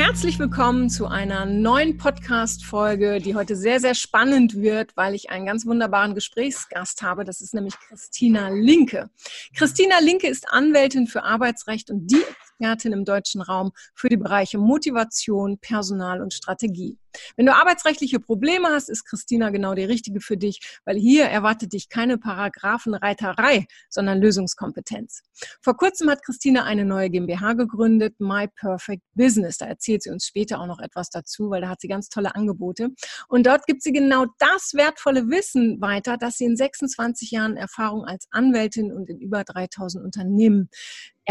Herzlich willkommen zu einer neuen Podcast-Folge, die heute sehr, sehr spannend wird, weil ich einen ganz wunderbaren Gesprächsgast habe. Das ist nämlich Christina Linke. Christina Linke ist Anwältin für Arbeitsrecht und die Expertin im deutschen Raum für die Bereiche Motivation, Personal und Strategie. Wenn du arbeitsrechtliche Probleme hast, ist Christina genau die richtige für dich, weil hier erwartet dich keine Paragraphenreiterei, sondern Lösungskompetenz. Vor kurzem hat Christina eine neue GmbH gegründet, My Perfect Business. Da erzählt sie uns später auch noch etwas dazu, weil da hat sie ganz tolle Angebote. Und dort gibt sie genau das wertvolle Wissen weiter, das sie in 26 Jahren Erfahrung als Anwältin und in über 3000 Unternehmen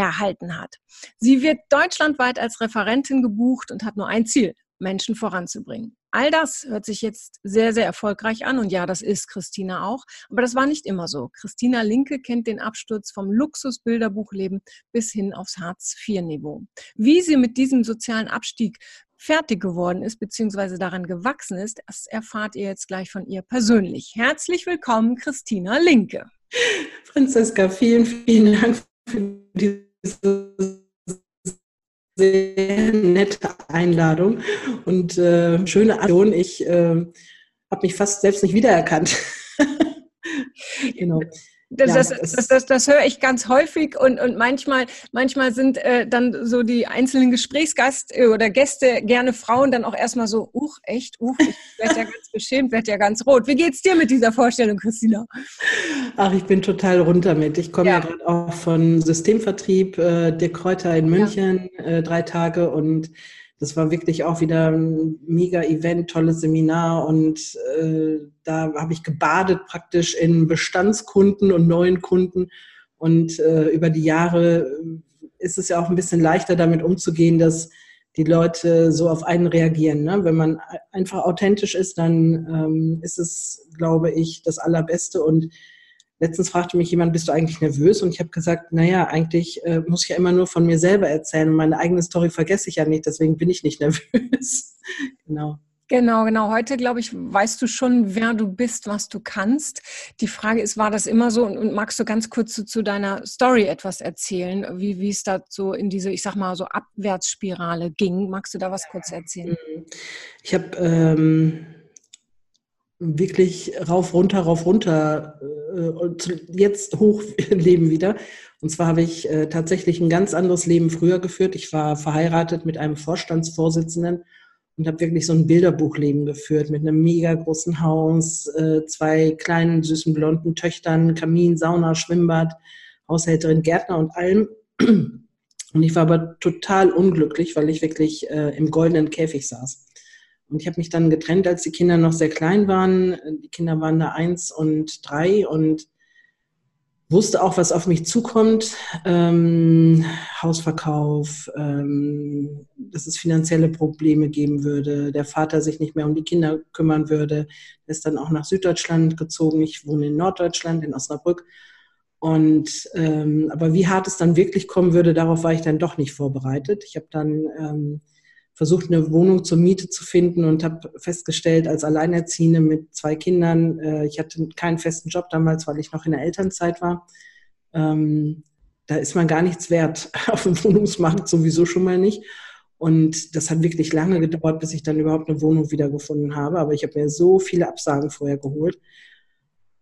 erhalten hat. Sie wird deutschlandweit als Referentin gebucht und hat nur ein Ziel, Menschen voranzubringen. All das hört sich jetzt sehr, sehr erfolgreich an und ja, das ist Christina auch. Aber das war nicht immer so. Christina Linke kennt den Absturz vom Luxus-Bilderbuchleben bis hin aufs Hartz-IV-Niveau. Wie sie mit diesem sozialen Abstieg fertig geworden ist, beziehungsweise daran gewachsen ist, das erfahrt ihr jetzt gleich von ihr persönlich. Herzlich willkommen, Christina Linke. Franziska, vielen, vielen Dank für diese sehr nette Einladung und äh, schöne Aktion. Ich äh, habe mich fast selbst nicht wiedererkannt. genau. Das, ja, das, das, das, das, höre ich ganz häufig und, und manchmal, manchmal sind äh, dann so die einzelnen Gesprächsgast äh, oder Gäste gerne Frauen dann auch erstmal so, uch, echt, uch, ich werde ja ganz beschämt, werde ja ganz rot. Wie geht's dir mit dieser Vorstellung, Christina? Ach, ich bin total runter mit. Ich komme ja, ja gerade auch von Systemvertrieb, äh, der Kräuter in München, ja. äh, drei Tage und das war wirklich auch wieder ein mega Event, tolles Seminar und äh, da habe ich gebadet praktisch in Bestandskunden und neuen Kunden und äh, über die Jahre ist es ja auch ein bisschen leichter damit umzugehen, dass die Leute so auf einen reagieren. Ne? Wenn man einfach authentisch ist, dann ähm, ist es, glaube ich, das Allerbeste und Letztens fragte mich jemand, bist du eigentlich nervös? Und ich habe gesagt, naja, eigentlich äh, muss ich ja immer nur von mir selber erzählen. Und meine eigene Story vergesse ich ja nicht, deswegen bin ich nicht nervös. genau. Genau, genau. Heute, glaube ich, weißt du schon, wer du bist, was du kannst. Die Frage ist, war das immer so? Und, und magst du ganz kurz zu, zu, deiner Story etwas erzählen, wie, wie es da so in diese, ich sag mal, so Abwärtsspirale ging? Magst du da was kurz erzählen? Ich habe ähm, wirklich rauf, runter, rauf, runter äh, und jetzt hoch leben wieder. Und zwar habe ich äh, tatsächlich ein ganz anderes Leben früher geführt. Ich war verheiratet mit einem Vorstandsvorsitzenden und habe wirklich so ein Bilderbuchleben geführt mit einem mega großen Haus, äh, zwei kleinen süßen blonden Töchtern, Kamin, Sauna, Schwimmbad, Haushälterin, Gärtner und allem. Und ich war aber total unglücklich, weil ich wirklich äh, im goldenen Käfig saß. Und ich habe mich dann getrennt, als die Kinder noch sehr klein waren. Die Kinder waren da eins und drei und wusste auch, was auf mich zukommt. Ähm, Hausverkauf, ähm, dass es finanzielle Probleme geben würde, der Vater sich nicht mehr um die Kinder kümmern würde. Er ist dann auch nach Süddeutschland gezogen. Ich wohne in Norddeutschland, in Osnabrück. Und ähm, aber wie hart es dann wirklich kommen würde, darauf war ich dann doch nicht vorbereitet. Ich habe dann ähm, versucht, eine Wohnung zur Miete zu finden und habe festgestellt, als Alleinerziehende mit zwei Kindern, äh, ich hatte keinen festen Job damals, weil ich noch in der Elternzeit war, ähm, da ist man gar nichts wert auf dem Wohnungsmarkt sowieso schon mal nicht. Und das hat wirklich lange gedauert, bis ich dann überhaupt eine Wohnung wiedergefunden habe. Aber ich habe mir so viele Absagen vorher geholt.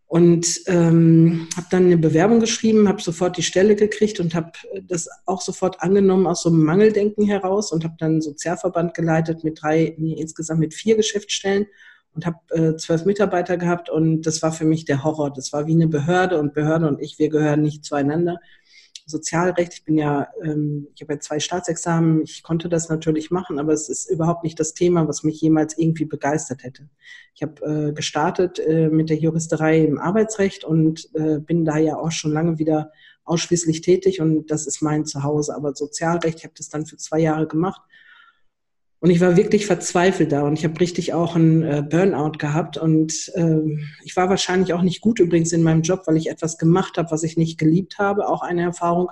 Und ähm, habe dann eine Bewerbung geschrieben, habe sofort die Stelle gekriegt und habe das auch sofort angenommen aus so einem Mangeldenken heraus und habe dann einen Sozialverband geleitet mit drei, nee, insgesamt mit vier Geschäftsstellen und habe äh, zwölf Mitarbeiter gehabt und das war für mich der Horror. Das war wie eine Behörde und Behörde und ich, wir gehören nicht zueinander. Sozialrecht. Ich bin ja, ähm, ich habe ja zwei Staatsexamen. Ich konnte das natürlich machen, aber es ist überhaupt nicht das Thema, was mich jemals irgendwie begeistert hätte. Ich habe äh, gestartet äh, mit der Juristerei im Arbeitsrecht und äh, bin da ja auch schon lange wieder ausschließlich tätig und das ist mein Zuhause. Aber Sozialrecht, ich habe das dann für zwei Jahre gemacht und ich war wirklich verzweifelt da und ich habe richtig auch einen äh, Burnout gehabt und äh, ich war wahrscheinlich auch nicht gut übrigens in meinem Job, weil ich etwas gemacht habe, was ich nicht geliebt habe, auch eine Erfahrung.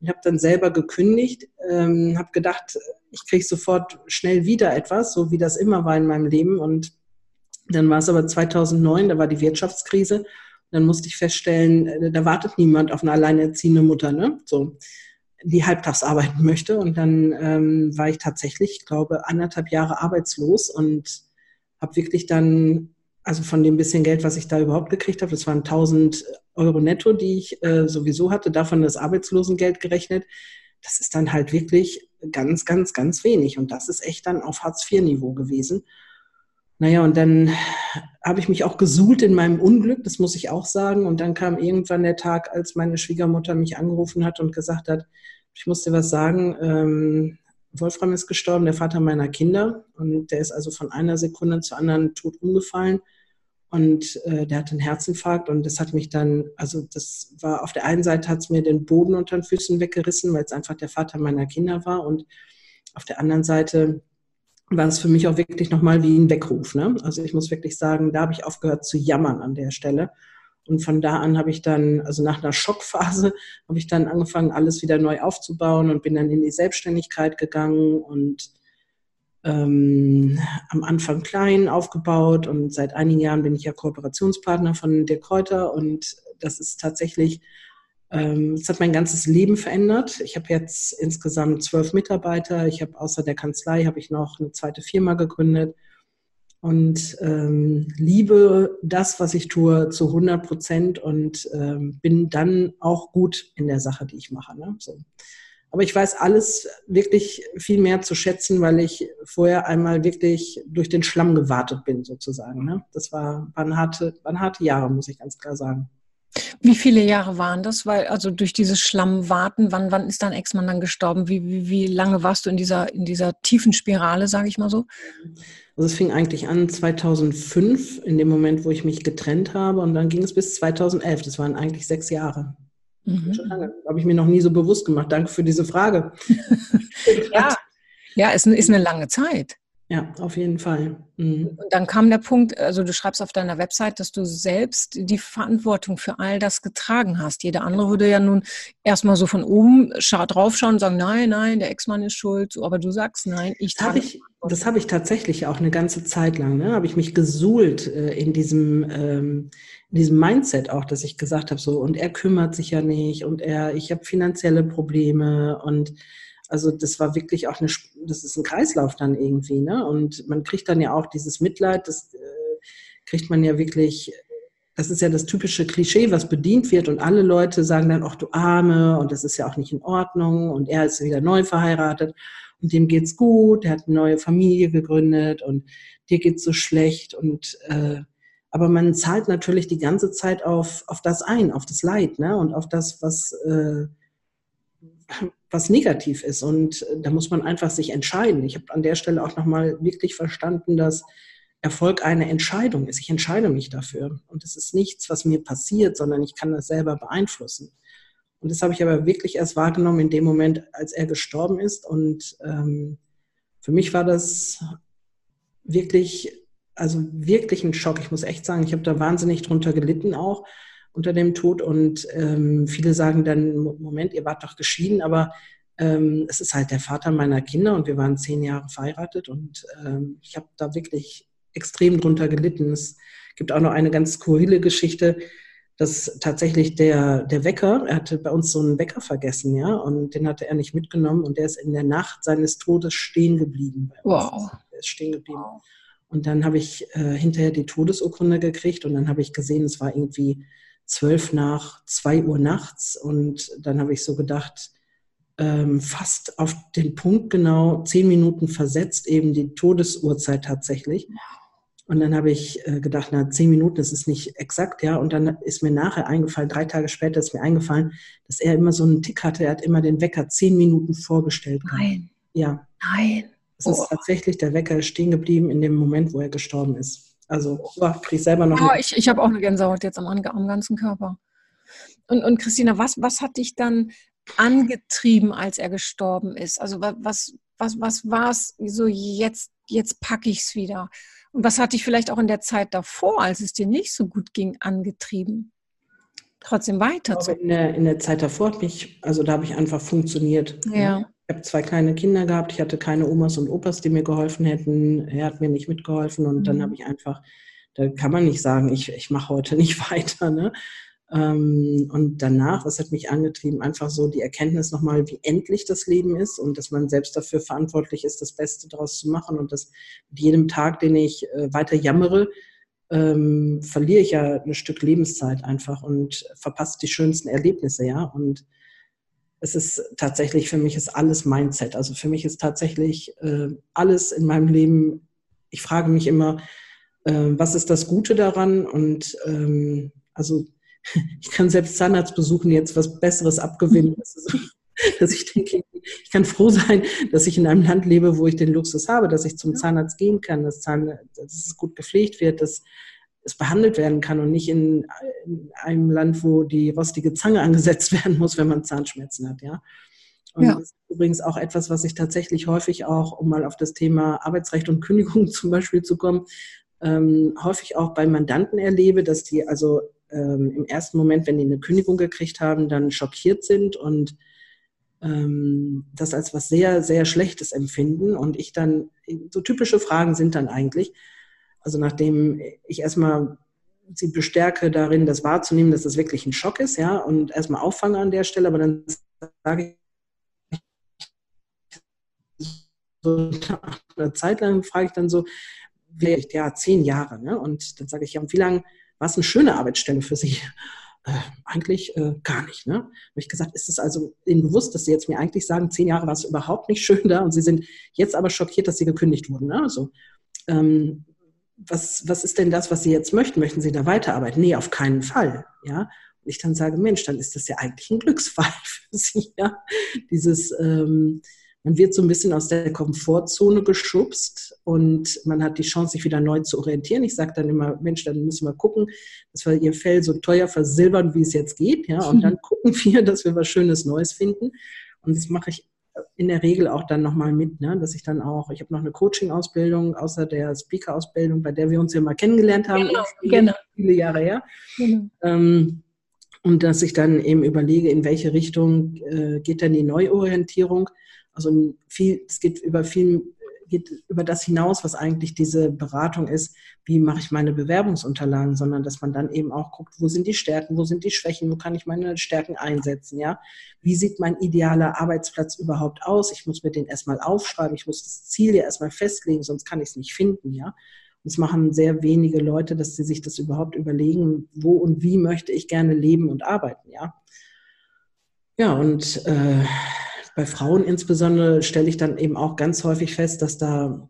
Ich habe dann selber gekündigt, ähm, habe gedacht, ich kriege sofort schnell wieder etwas, so wie das immer war in meinem Leben. Und dann war es aber 2009, da war die Wirtschaftskrise. Dann musste ich feststellen, äh, da wartet niemand auf eine alleinerziehende Mutter, ne? So, die halbtags arbeiten möchte. Und dann ähm, war ich tatsächlich, ich glaube, anderthalb Jahre arbeitslos und habe wirklich dann, also von dem bisschen Geld, was ich da überhaupt gekriegt habe, das waren 1000 Euro netto, die ich äh, sowieso hatte, davon das Arbeitslosengeld gerechnet. Das ist dann halt wirklich ganz, ganz, ganz wenig. Und das ist echt dann auf Hartz-IV-Niveau gewesen. Naja, und dann habe ich mich auch gesuhlt in meinem Unglück, das muss ich auch sagen. Und dann kam irgendwann der Tag, als meine Schwiegermutter mich angerufen hat und gesagt hat, ich muss dir was sagen, ähm, Wolfram ist gestorben, der Vater meiner Kinder. Und der ist also von einer Sekunde zur anderen tot umgefallen. Und äh, der hatte einen Herzinfarkt und das hat mich dann, also das war auf der einen Seite hat es mir den Boden unter den Füßen weggerissen, weil es einfach der Vater meiner Kinder war. Und auf der anderen Seite war es für mich auch wirklich nochmal wie ein Weckruf. Ne? Also ich muss wirklich sagen, da habe ich aufgehört zu jammern an der Stelle. Und von da an habe ich dann, also nach einer Schockphase, habe ich dann angefangen, alles wieder neu aufzubauen und bin dann in die Selbstständigkeit gegangen und ähm, am Anfang klein aufgebaut und seit einigen Jahren bin ich ja Kooperationspartner von Dirk Kräuter und das ist tatsächlich es hat mein ganzes Leben verändert. Ich habe jetzt insgesamt zwölf Mitarbeiter. Ich habe außer der Kanzlei habe ich noch eine zweite Firma gegründet und ähm, liebe das, was ich tue, zu 100 Prozent und ähm, bin dann auch gut in der Sache, die ich mache. Ne? So. Aber ich weiß alles wirklich viel mehr zu schätzen, weil ich vorher einmal wirklich durch den Schlamm gewartet bin, sozusagen. Ne? Das war, waren, harte, waren harte Jahre, muss ich ganz klar sagen. Wie viele Jahre waren das? Weil, also durch dieses Schlammwarten, wann, wann ist dein Ex-Mann dann gestorben? Wie, wie, wie lange warst du in dieser, in dieser tiefen Spirale, sage ich mal so? Also es fing eigentlich an 2005, in dem Moment, wo ich mich getrennt habe, und dann ging es bis 2011. Das waren eigentlich sechs Jahre. Mhm. Schon lange. Habe ich mir noch nie so bewusst gemacht. Danke für diese Frage. ja, ja, es ist eine lange Zeit. Ja, auf jeden Fall. Mhm. Und dann kam der Punkt, also du schreibst auf deiner Website, dass du selbst die Verantwortung für all das getragen hast. Jeder andere würde ja nun erstmal so von oben draufschauen und sagen, nein, nein, der Ex-Mann ist schuld. Aber du sagst, nein, ich trage. Ich, das habe ich tatsächlich auch eine ganze Zeit lang. Ne? Habe ich mich gesuhlt äh, in diesem ähm, in diesem Mindset auch, dass ich gesagt habe, so und er kümmert sich ja nicht und er, ich habe finanzielle Probleme und also das war wirklich auch eine, das ist ein Kreislauf dann irgendwie, ne? Und man kriegt dann ja auch dieses Mitleid, das äh, kriegt man ja wirklich, das ist ja das typische Klischee, was bedient wird und alle Leute sagen dann, ach du Arme und das ist ja auch nicht in Ordnung und er ist wieder neu verheiratet und dem geht's gut, er hat eine neue Familie gegründet und dir geht's so schlecht und äh, aber man zahlt natürlich die ganze Zeit auf, auf das ein, auf das Leid, ne? Und auf das, was äh, was negativ ist. Und äh, da muss man einfach sich entscheiden. Ich habe an der Stelle auch nochmal wirklich verstanden, dass Erfolg eine Entscheidung ist. Ich entscheide mich dafür. Und es ist nichts, was mir passiert, sondern ich kann das selber beeinflussen. Und das habe ich aber wirklich erst wahrgenommen in dem Moment, als er gestorben ist. Und ähm, für mich war das wirklich, also wirklich ein Schock. Ich muss echt sagen, ich habe da wahnsinnig drunter gelitten auch unter dem Tod. Und ähm, viele sagen dann, Moment, ihr wart doch geschieden, aber ähm, es ist halt der Vater meiner Kinder und wir waren zehn Jahre verheiratet und ähm, ich habe da wirklich extrem drunter gelitten. Es gibt auch noch eine ganz skurrile Geschichte, dass tatsächlich der, der Wecker, er hatte bei uns so einen Wecker vergessen, ja, und den hatte er nicht mitgenommen und der ist in der Nacht seines Todes stehen geblieben. Wow. Er ist stehen geblieben. Wow. Und dann habe ich äh, hinterher die Todesurkunde gekriegt und dann habe ich gesehen, es war irgendwie zwölf nach zwei Uhr nachts. Und dann habe ich so gedacht, ähm, fast auf den Punkt genau zehn Minuten versetzt, eben die Todesuhrzeit tatsächlich. Und dann habe ich äh, gedacht, na, zehn Minuten, das ist nicht exakt, ja. Und dann ist mir nachher eingefallen, drei Tage später ist mir eingefallen, dass er immer so einen Tick hatte. Er hat immer den Wecker zehn Minuten vorgestellt. Nein. Ja. Nein. Es oh. ist tatsächlich der Wecker stehen geblieben in dem Moment, wo er gestorben ist. Also oh, kriege ich selber noch. Oh, ich ich habe auch eine Gänsehaut jetzt am, am ganzen Körper. Und, und Christina, was, was hat dich dann angetrieben, als er gestorben ist? Also was, was, was war es so, jetzt, jetzt packe ich es wieder? Und was hat dich vielleicht auch in der Zeit davor, als es dir nicht so gut ging, angetrieben? trotzdem weiter zu. In der, in der Zeit davor hat mich, also da habe ich einfach funktioniert. Ja. Ich habe zwei kleine Kinder gehabt, ich hatte keine Omas und Opas, die mir geholfen hätten. Er hat mir nicht mitgeholfen und mhm. dann habe ich einfach, da kann man nicht sagen, ich, ich mache heute nicht weiter. Ne? Ähm, und danach, was hat mich angetrieben? Einfach so die Erkenntnis nochmal, wie endlich das Leben ist und dass man selbst dafür verantwortlich ist, das Beste daraus zu machen und dass mit jedem Tag, den ich äh, weiter jammere, ähm, verliere ich ja ein Stück Lebenszeit einfach und verpasse die schönsten Erlebnisse, ja. Und es ist tatsächlich, für mich ist alles Mindset. Also für mich ist tatsächlich äh, alles in meinem Leben, ich frage mich immer, äh, was ist das Gute daran? Und ähm, also ich kann selbst Zahnarztbesuchen jetzt was Besseres abgewinnen. dass ich denke, ich kann froh sein, dass ich in einem Land lebe, wo ich den Luxus habe, dass ich zum Zahnarzt gehen kann, dass, Zahn, dass es gut gepflegt wird, dass es behandelt werden kann und nicht in, in, einem Land, wo die rostige Zange angesetzt werden muss, wenn man Zahnschmerzen hat, ja. Und ja. das ist übrigens auch etwas, was ich tatsächlich häufig auch, um mal auf das Thema Arbeitsrecht und Kündigung zum Beispiel zu kommen, ähm, häufig auch bei Mandanten erlebe, dass die also ähm, im ersten Moment, wenn die eine Kündigung gekriegt haben, dann schockiert sind und ähm, das als was sehr, sehr Schlechtes empfinden. Und ich dann, so typische Fragen sind dann eigentlich, also nachdem ich erstmal sie bestärke darin, das wahrzunehmen, dass das wirklich ein Schock ist, ja, und erstmal auffange an der Stelle, aber dann sage ich, so eine Zeit lang frage ich dann so, ja, zehn Jahre, ne? Und dann sage ich, ja, und wie lange war es eine schöne Arbeitsstelle für Sie? Äh, eigentlich äh, gar nicht. Ne? Habe ich gesagt, ist es also Ihnen bewusst, dass Sie jetzt mir eigentlich sagen, zehn Jahre war es überhaupt nicht schön da und Sie sind jetzt aber schockiert, dass Sie gekündigt wurden. Ne? Also, ähm, was, was ist denn das, was Sie jetzt möchten? Möchten Sie da weiterarbeiten? Nee, auf keinen Fall. Ja? Und ich dann sage, Mensch, dann ist das ja eigentlich ein Glücksfall für Sie. Ja? Dieses, ähm, man wird so ein bisschen aus der Komfortzone geschubst und man hat die Chance, sich wieder neu zu orientieren. Ich sage dann immer, Mensch, dann müssen wir gucken, dass wir ihr Fell so teuer versilbern, wie es jetzt geht. Ja? Und dann gucken wir, dass wir was Schönes Neues finden. Und das mache ich in der Regel auch dann nochmal mit, ne? dass ich dann auch, ich habe noch eine Coaching-Ausbildung außer der Speaker-Ausbildung, bei der wir uns ja mal kennengelernt haben, genau, genau. viele Jahre her. Genau. Ähm, und dass ich dann eben überlege, in welche Richtung äh, geht denn die Neuorientierung. Also viel, es geht über viel, geht über das hinaus, was eigentlich diese Beratung ist, wie mache ich meine Bewerbungsunterlagen, sondern dass man dann eben auch guckt, wo sind die Stärken, wo sind die Schwächen, wo kann ich meine Stärken einsetzen, ja? Wie sieht mein idealer Arbeitsplatz überhaupt aus? Ich muss mir den erstmal aufschreiben, ich muss das Ziel ja erstmal festlegen, sonst kann ich es nicht finden, ja? Und es machen sehr wenige Leute, dass sie sich das überhaupt überlegen, wo und wie möchte ich gerne leben und arbeiten, ja? Ja, und äh, bei Frauen insbesondere stelle ich dann eben auch ganz häufig fest, dass da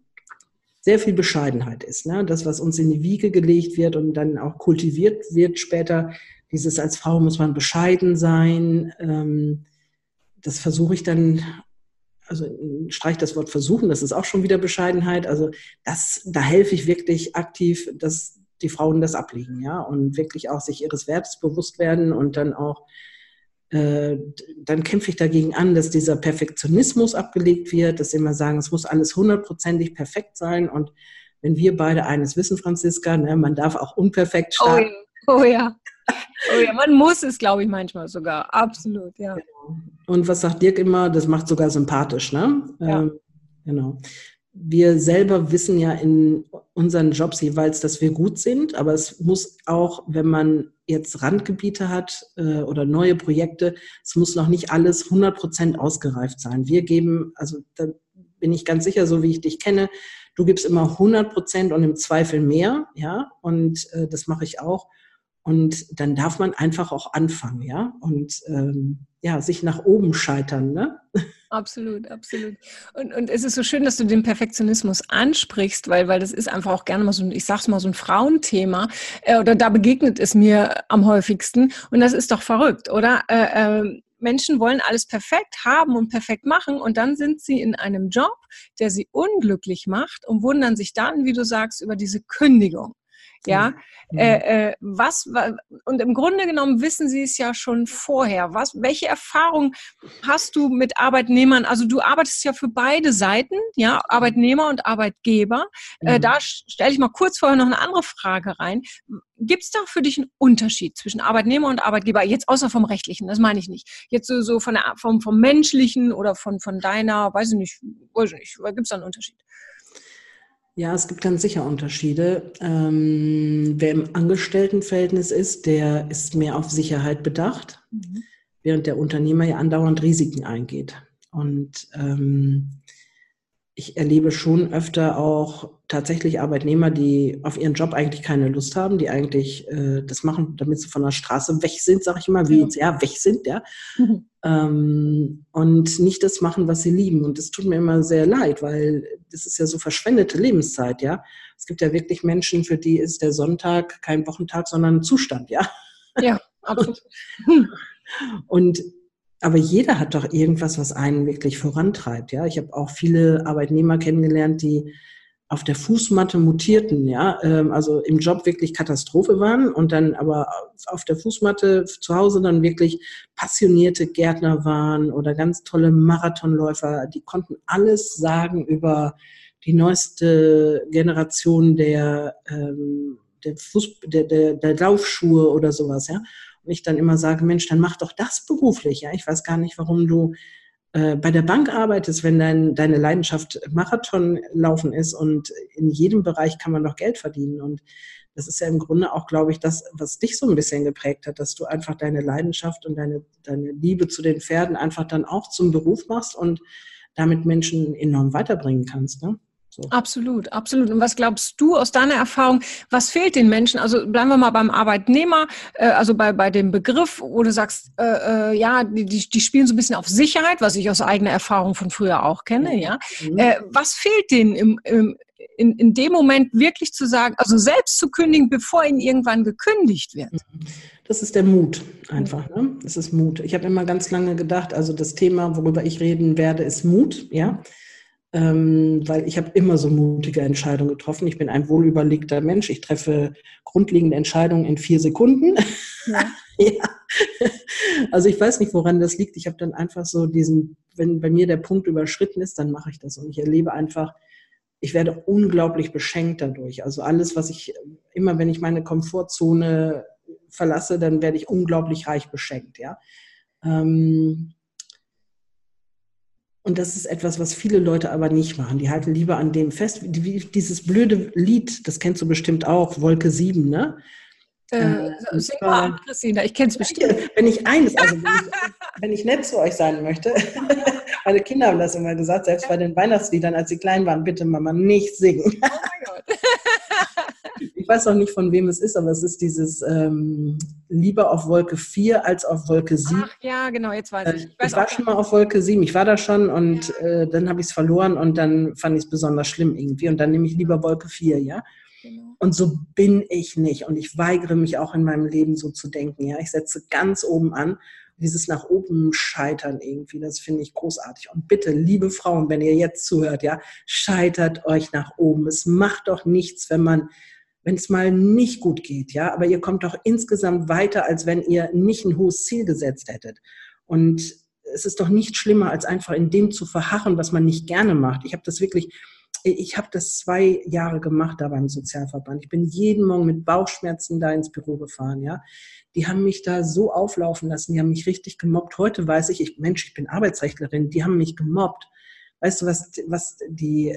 sehr viel Bescheidenheit ist. Ne? Das, was uns in die Wiege gelegt wird und dann auch kultiviert wird später, dieses als Frau muss man bescheiden sein, ähm, das versuche ich dann, also streich das Wort versuchen, das ist auch schon wieder Bescheidenheit. Also das, da helfe ich wirklich aktiv, dass die Frauen das ablegen, ja, und wirklich auch sich ihres Wertes bewusst werden und dann auch dann kämpfe ich dagegen an, dass dieser Perfektionismus abgelegt wird, dass sie immer sagen, es muss alles hundertprozentig perfekt sein. Und wenn wir beide eines wissen, Franziska, ne, man darf auch unperfekt oh starten. Oh ja. Oh ja. Oh ja, man muss es, glaube ich, manchmal sogar. Absolut, ja. Genau. Und was sagt Dirk immer? Das macht sogar sympathisch, ne? Ja. Ähm, genau wir selber wissen ja in unseren Jobs jeweils, dass wir gut sind, aber es muss auch, wenn man jetzt Randgebiete hat äh, oder neue Projekte, es muss noch nicht alles 100 Prozent ausgereift sein. Wir geben, also da bin ich ganz sicher, so wie ich dich kenne, du gibst immer 100 Prozent und im Zweifel mehr, ja, und äh, das mache ich auch. Und dann darf man einfach auch anfangen, ja, und ähm, ja, sich nach oben scheitern, ne? Absolut, absolut. Und, und es ist so schön, dass du den Perfektionismus ansprichst, weil, weil das ist einfach auch gerne mal so ein, ich sag's mal, so ein Frauenthema. Äh, oder da begegnet es mir am häufigsten. Und das ist doch verrückt, oder? Äh, äh, Menschen wollen alles perfekt haben und perfekt machen und dann sind sie in einem Job, der sie unglücklich macht und wundern sich dann, wie du sagst, über diese Kündigung. Ja, mhm. äh, äh, was, und im Grunde genommen wissen Sie es ja schon vorher. Was, welche Erfahrung hast du mit Arbeitnehmern? Also du arbeitest ja für beide Seiten, ja, Arbeitnehmer und Arbeitgeber. Äh, mhm. Äh, da stelle ich mal kurz vorher noch eine andere Frage rein. Gibt es da für dich einen Unterschied zwischen Arbeitnehmer und Arbeitgeber? Jetzt außer vom rechtlichen, das meine ich nicht. Jetzt so, so von der, vom, vom menschlichen oder von, von deiner, weiß ich nicht, weiß ich nicht, gibt es da einen Unterschied? Ja, es gibt ganz sicher Unterschiede. Ähm, wer im Angestelltenverhältnis ist, der ist mehr auf Sicherheit bedacht, mhm. während der Unternehmer ja andauernd Risiken eingeht. Und ähm, ich erlebe schon öfter auch tatsächlich Arbeitnehmer, die auf ihren Job eigentlich keine Lust haben, die eigentlich äh, das machen, damit sie von der Straße weg sind, sag ich immer, wie jetzt ja weg sind, ja. Mhm. Ähm, und nicht das machen, was sie lieben. Und das tut mir immer sehr leid, weil das ist ja so verschwendete Lebenszeit, ja. Es gibt ja wirklich Menschen, für die ist der Sonntag kein Wochentag, sondern ein Zustand, ja. Ja, absolut. und aber jeder hat doch irgendwas, was einen wirklich vorantreibt. Ja, ich habe auch viele Arbeitnehmer kennengelernt, die auf der Fußmatte mutierten, ja, ähm, also im Job wirklich Katastrophe waren und dann aber auf der Fußmatte zu Hause dann wirklich passionierte Gärtner waren oder ganz tolle Marathonläufer, die konnten alles sagen über die neueste Generation der, ähm, der, Fuß, der, der, der Laufschuhe oder sowas, ja ich dann immer sage, Mensch, dann mach doch das beruflich. Ja, ich weiß gar nicht, warum du äh, bei der Bank arbeitest, wenn dein, deine Leidenschaft Marathon laufen ist und in jedem Bereich kann man doch Geld verdienen. Und das ist ja im Grunde auch, glaube ich, das, was dich so ein bisschen geprägt hat, dass du einfach deine Leidenschaft und deine, deine Liebe zu den Pferden einfach dann auch zum Beruf machst und damit Menschen enorm weiterbringen kannst. Ne? So. Absolut, absolut. Und was glaubst du aus deiner Erfahrung, was fehlt den Menschen? Also bleiben wir mal beim Arbeitnehmer, äh, also bei, bei dem Begriff, wo du sagst, äh, äh, ja, die, die spielen so ein bisschen auf Sicherheit, was ich aus eigener Erfahrung von früher auch kenne, ja. Mhm. Äh, was fehlt denen im, im, in, in dem Moment wirklich zu sagen, also selbst zu kündigen, bevor ihnen irgendwann gekündigt wird? Mhm. Das ist der Mut einfach. Ne? Das ist Mut. Ich habe immer ganz lange gedacht, also das Thema, worüber ich reden werde, ist Mut, ja ähm, weil ich habe immer so mutige Entscheidungen getroffen. Ich bin ein wohlüberlegter Mensch. Ich treffe grundlegende Entscheidungen in vier Sekunden. Ja. ja. Also ich weiß nicht, woran das liegt. Ich habe dann einfach so diesen, wenn bei mir der Punkt überschritten ist, dann mache ich das. Und ich erlebe einfach, ich werde unglaublich beschenkt dadurch. Also alles, was ich, immer wenn ich meine Komfortzone verlasse, dann werde ich unglaublich reich beschenkt, ja. Ähm, und das ist etwas, was viele Leute aber nicht machen. Die halten lieber an dem fest. Wie dieses blöde Lied, das kennst du bestimmt auch, Wolke 7, ne? Äh, äh sing mal an, Christina, ich kenne es bestimmt. Wenn ich eines, also wenn ich, wenn ich nett zu euch sein möchte, meine Kinder haben das immer gesagt, selbst bei den Weihnachtsliedern, als sie klein waren, bitte Mama nicht singen. Oh mein Gott. ich weiß auch nicht, von wem es ist, aber es ist dieses ähm, lieber auf Wolke 4 als auf Wolke 7. Ach ja, genau, jetzt weiß ich. Ich, weiß ich war schon mal auf Wolke 7, ich war da schon und ja. äh, dann habe ich es verloren und dann fand ich es besonders schlimm irgendwie und dann nehme ich lieber Wolke 4, ja. Genau. Und so bin ich nicht und ich weigere mich auch in meinem Leben so zu denken, ja. Ich setze ganz oben an dieses nach oben scheitern irgendwie, das finde ich großartig. Und bitte, liebe Frauen, wenn ihr jetzt zuhört, ja, scheitert euch nach oben. Es macht doch nichts, wenn man wenn es mal nicht gut geht, ja, aber ihr kommt doch insgesamt weiter, als wenn ihr nicht ein hohes Ziel gesetzt hättet. Und es ist doch nicht schlimmer, als einfach in dem zu verharren, was man nicht gerne macht. Ich habe das wirklich, ich habe das zwei Jahre gemacht da beim Sozialverband. Ich bin jeden Morgen mit Bauchschmerzen da ins Büro gefahren, ja. Die haben mich da so auflaufen lassen, die haben mich richtig gemobbt. Heute weiß ich, ich Mensch, ich bin Arbeitsrechtlerin, die haben mich gemobbt. Weißt du, was, was die,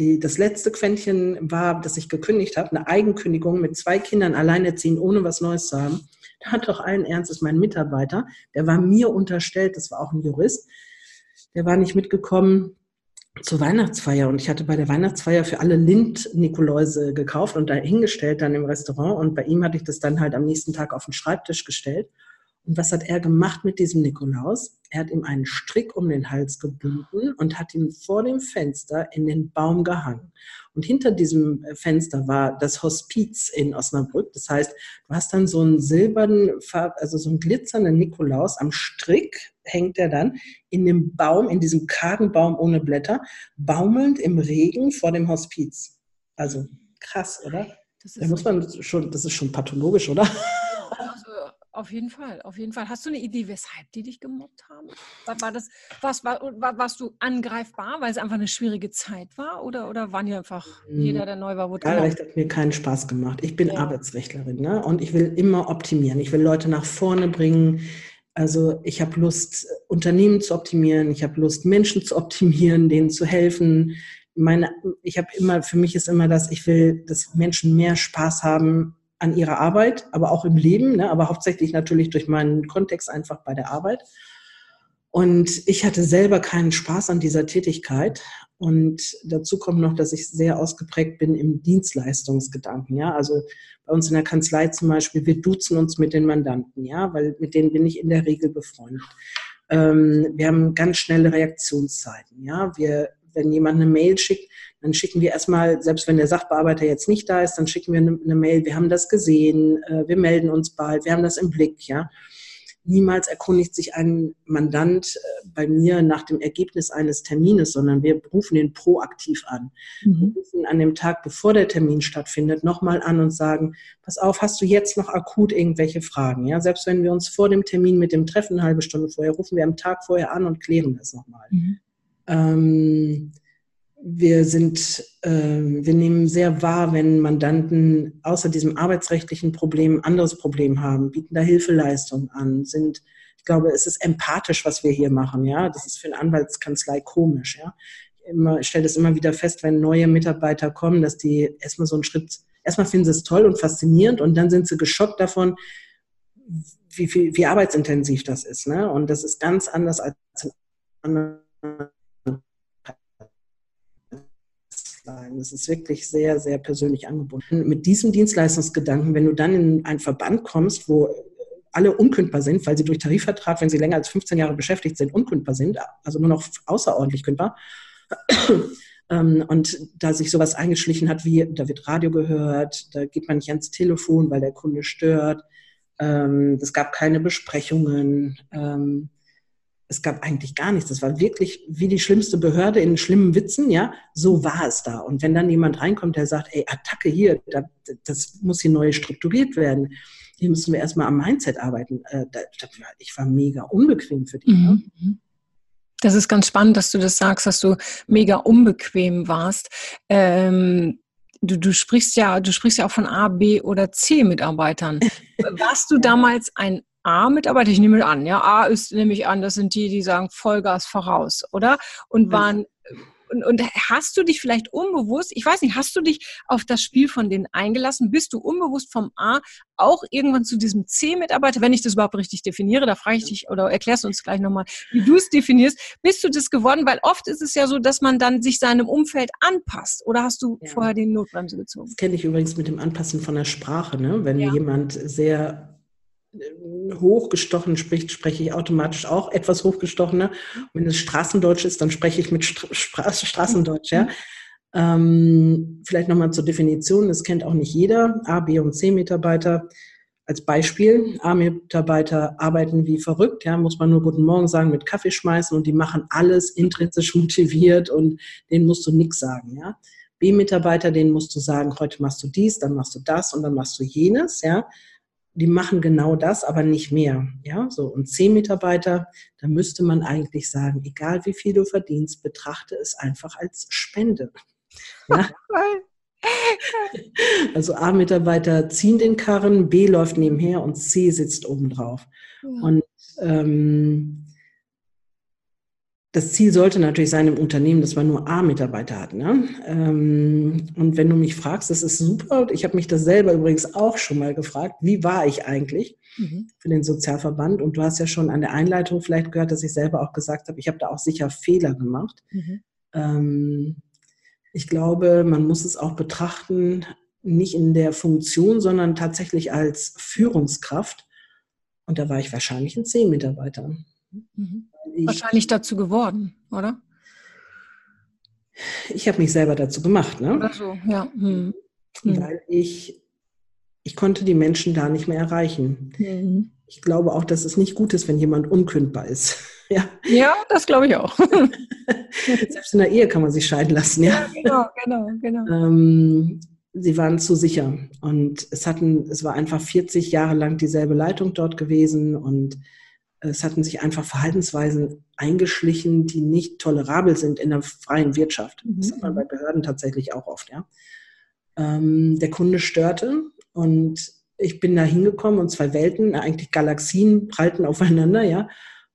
die, das letzte Quäntchen war, dass ich gekündigt habe, eine Eigenkündigung mit zwei Kindern alleinerziehend, ohne was Neues zu haben. Da hat doch allen Ernstes mein Mitarbeiter, der war mir unterstellt, das war auch ein Jurist, der war nicht mitgekommen zur Weihnachtsfeier. Und ich hatte bei der Weihnachtsfeier für alle Lind-Nikoläuse gekauft und da hingestellt dann im Restaurant. Und bei ihm hatte ich das dann halt am nächsten Tag auf den Schreibtisch gestellt und was hat er gemacht mit diesem Nikolaus? Er hat ihm einen Strick um den Hals gebunden und hat ihn vor dem Fenster in den Baum gehangen. Und hinter diesem Fenster war das Hospiz in Osnabrück. Das heißt, du hast dann so einen silbernen, also so einen glitzernden Nikolaus am Strick hängt er dann in dem Baum, in diesem kargen Baum ohne Blätter, baumelnd im Regen vor dem Hospiz. Also krass, oder? Das da muss man schon, das ist schon pathologisch, oder? Auf jeden Fall, auf jeden Fall. Hast du eine Idee, weshalb die dich gemobbt haben? War, war das, was, war, war, warst du angreifbar, weil es einfach eine schwierige Zeit war? Oder, oder waren die einfach, hm. jeder, der neu war, wurde Wahlrecht hat mir keinen Spaß gemacht. Ich bin ja. Arbeitsrechtlerin ne? und ich will immer optimieren. Ich will Leute nach vorne bringen. Also ich habe Lust, Unternehmen zu optimieren. Ich habe Lust, Menschen zu optimieren, denen zu helfen. Meine, ich habe immer, für mich ist immer das, ich will, dass Menschen mehr Spaß haben an ihrer Arbeit, aber auch im Leben, ne? aber hauptsächlich natürlich durch meinen Kontext einfach bei der Arbeit. Und ich hatte selber keinen Spaß an dieser Tätigkeit. Und dazu kommt noch, dass ich sehr ausgeprägt bin im Dienstleistungsgedanken. Ja, also bei uns in der Kanzlei zum Beispiel, wir duzen uns mit den Mandanten, ja, weil mit denen bin ich in der Regel befreundet. Ähm, wir haben ganz schnelle Reaktionszeiten. Ja, wir, wenn jemand eine Mail schickt, dann schicken wir erstmal, selbst wenn der Sachbearbeiter jetzt nicht da ist, dann schicken wir eine, eine Mail, wir haben das gesehen, äh, wir melden uns bald, wir haben das im Blick, ja. Niemals erkundigt sich ein Mandant äh, bei mir nach dem Ergebnis eines Termines, sondern wir rufen ihn proaktiv an. Mhm. Wir rufen an dem Tag, bevor der Termin stattfindet, nochmal an und sagen, pass auf, hast du jetzt noch akut irgendwelche Fragen? Ja, selbst wenn wir uns vor dem Termin mit dem Treffen eine halbe Stunde vorher rufen wir am Tag vorher an und klären das nochmal. Mhm. Ähm, wir sind, äh, wir nehmen sehr wahr, wenn Mandanten außer diesem arbeitsrechtlichen Problem ein anderes Problem haben, bieten da Hilfeleistungen an, sind, ich glaube, es ist empathisch, was wir hier machen, ja. Das ist für eine Anwaltskanzlei komisch, ja. Ich, immer, ich stelle das immer wieder fest, wenn neue Mitarbeiter kommen, dass die erstmal so einen Schritt, erstmal finden sie es toll und faszinierend und dann sind sie geschockt davon, wie, wie, wie arbeitsintensiv das ist, ne. Und das ist ganz anders als in anderen sein. Das ist wirklich sehr, sehr persönlich angebunden. Mit diesem Dienstleistungsgedanken, wenn du dann in einen Verband kommst, wo alle unkündbar sind, weil sie durch Tarifvertrag, wenn sie länger als 15 Jahre beschäftigt sind, unkündbar sind, also nur noch außerordentlich kündbar. Ähm, und da sich sowas eingeschlichen hat, wie da wird Radio gehört, da geht man nicht ans Telefon, weil der Kunde stört. Ähm, es gab keine Besprechungen. Es gab eigentlich gar nichts. Das war wirklich wie die schlimmste Behörde in schlimmen Witzen, ja. So war es da. Und wenn dann jemand reinkommt, der sagt, ey, Attacke hier, das muss hier neu strukturiert werden. Hier müssen wir erstmal am Mindset arbeiten. Äh, ich war mega unbequem für die. Ne? Mhm. Das ist ganz spannend, dass du das sagst, dass du mega unbequem warst. Ähm, du, du sprichst ja, du sprichst ja auch von A, B oder C Mitarbeitern. Warst du damals ein A-Mitarbeiter, ich nehme an, ja, A ist nämlich an, das sind die, die sagen Vollgas voraus, oder? Und waren, und, und hast du dich vielleicht unbewusst, ich weiß nicht, hast du dich auf das Spiel von denen eingelassen? Bist du unbewusst vom A auch irgendwann zu diesem C-Mitarbeiter, wenn ich das überhaupt richtig definiere, da frage ich dich oder erklärst du uns gleich nochmal, wie du es definierst, bist du das geworden? Weil oft ist es ja so, dass man dann sich seinem Umfeld anpasst. Oder hast du ja. vorher die Notbremse gezogen? Das kenne ich übrigens mit dem Anpassen von der Sprache, ne? Wenn ja. jemand sehr hochgestochen spricht, spreche ich automatisch auch etwas hochgestochener. Wenn es Straßendeutsch ist, dann spreche ich mit Stra Straßendeutsch. Ja. Ähm, vielleicht nochmal zur Definition, das kennt auch nicht jeder. A, B und C Mitarbeiter als Beispiel. A-Mitarbeiter arbeiten wie verrückt, ja, muss man nur Guten Morgen sagen, mit Kaffee schmeißen und die machen alles intrinsisch motiviert und denen musst du nichts sagen, ja. B-Mitarbeiter, denen musst du sagen, heute machst du dies, dann machst du das und dann machst du jenes, ja die machen genau das, aber nicht mehr. Ja, so. Und zehn Mitarbeiter, da müsste man eigentlich sagen, egal wie viel du verdienst, betrachte es einfach als Spende. Ja? Also A-Mitarbeiter ziehen den Karren, B läuft nebenher und C sitzt obendrauf. Ja. Und ähm, das Ziel sollte natürlich sein im Unternehmen, dass man nur A-Mitarbeiter hat. Ne? Ähm, und wenn du mich fragst, das ist super. Ich habe mich das selber übrigens auch schon mal gefragt, wie war ich eigentlich mhm. für den Sozialverband? Und du hast ja schon an der Einleitung vielleicht gehört, dass ich selber auch gesagt habe, ich habe da auch sicher Fehler gemacht. Mhm. Ähm, ich glaube, man muss es auch betrachten, nicht in der Funktion, sondern tatsächlich als Führungskraft. Und da war ich wahrscheinlich ein C-Mitarbeiter. Mhm ich, wahrscheinlich dazu geworden, oder? Ich habe mich selber dazu gemacht, ne? Oder so, ja. Hm. Hm. Weil ich, ich konnte die Menschen da nicht mehr erreichen. Hm. Ich glaube auch, dass es nicht gut ist, wenn jemand unkündbar ist. ja. ja, das glaube ich auch. Selbst in der Ehe kann man sich scheiden lassen, ja. ja genau, genau, genau. Ähm, sie waren zu sicher. Und es hatten, es war einfach 40 Jahre lang dieselbe Leitung dort gewesen und es hatten sich einfach Verhaltensweisen eingeschlichen, die nicht tolerabel sind in der freien Wirtschaft. Das hat man bei Behörden tatsächlich auch oft, ja. Ähm, der Kunde störte und ich bin da hingekommen und zwei Welten, eigentlich Galaxien, prallten aufeinander, ja.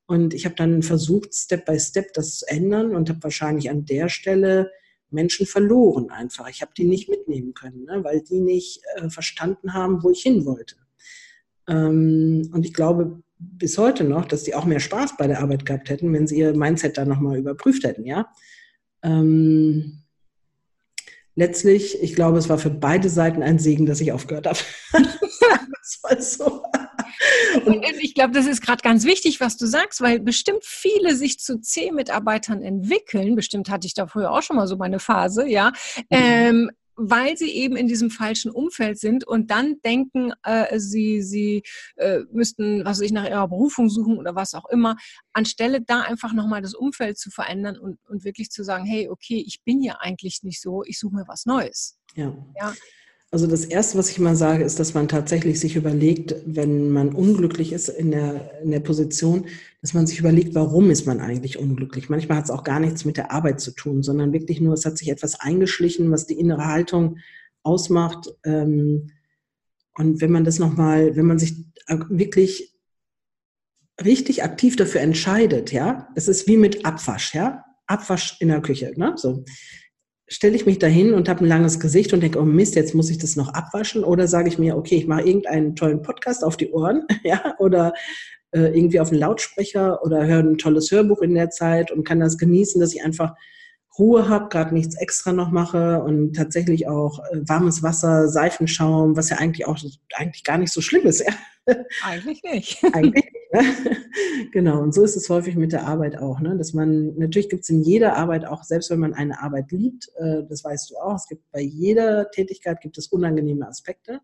Und ich habe dann versucht, Step by Step das zu ändern und habe wahrscheinlich an der Stelle Menschen verloren einfach. Ich habe die nicht mitnehmen können, ne, weil die nicht äh, verstanden haben, wo ich hin wollte. Ähm, und ich glaube bis heute noch, dass die auch mehr Spaß bei der Arbeit gehabt hätten, wenn sie ihr Mindset da nochmal überprüft hätten, ja. Ähm, letztlich, ich glaube, es war für beide Seiten ein Segen, dass ich aufgehört habe. das war so. Und ich glaube, das ist gerade ganz wichtig, was du sagst, weil bestimmt viele sich zu C-Mitarbeitern entwickeln. Bestimmt hatte ich da früher auch schon mal so meine Phase, ja. Mhm. Ähm, weil sie eben in diesem falschen Umfeld sind und dann denken, äh, sie, sie äh, müssten, was weiß ich, nach ihrer Berufung suchen oder was auch immer, anstelle da einfach nochmal das Umfeld zu verändern und, und wirklich zu sagen, hey, okay, ich bin ja eigentlich nicht so, ich suche mir was Neues. Ja. ja. Also das Erste, was ich mal sage, ist, dass man tatsächlich sich überlegt, wenn man unglücklich ist in der, in der Position, dass man sich überlegt, warum ist man eigentlich unglücklich. Manchmal hat es auch gar nichts mit der Arbeit zu tun, sondern wirklich nur, es hat sich etwas eingeschlichen, was die innere Haltung ausmacht. Ähm, und wenn man das nochmal, wenn man sich wirklich richtig aktiv dafür entscheidet, ja, es ist wie mit Abwasch, ja, Abwasch in der Küche, ne, so stelle ich mich dahin und habe ein langes Gesicht und denke, oh Mist, jetzt muss ich das noch abwaschen. Oder sage ich mir, okay, ich mache irgendeinen tollen Podcast auf die Ohren, ja, oder äh, irgendwie auf den Lautsprecher oder höre ein tolles Hörbuch in der Zeit und kann das genießen, dass ich einfach Ruhe habe, gerade nichts extra noch mache und tatsächlich auch äh, warmes Wasser, Seifenschaum, was ja eigentlich auch eigentlich gar nicht so schlimm ist. Ja. Eigentlich nicht. eigentlich nicht. Ne? Genau, und so ist es häufig mit der Arbeit auch, ne? dass man, natürlich gibt es in jeder Arbeit auch, selbst wenn man eine Arbeit liebt, äh, das weißt du auch, es gibt bei jeder Tätigkeit gibt es unangenehme Aspekte.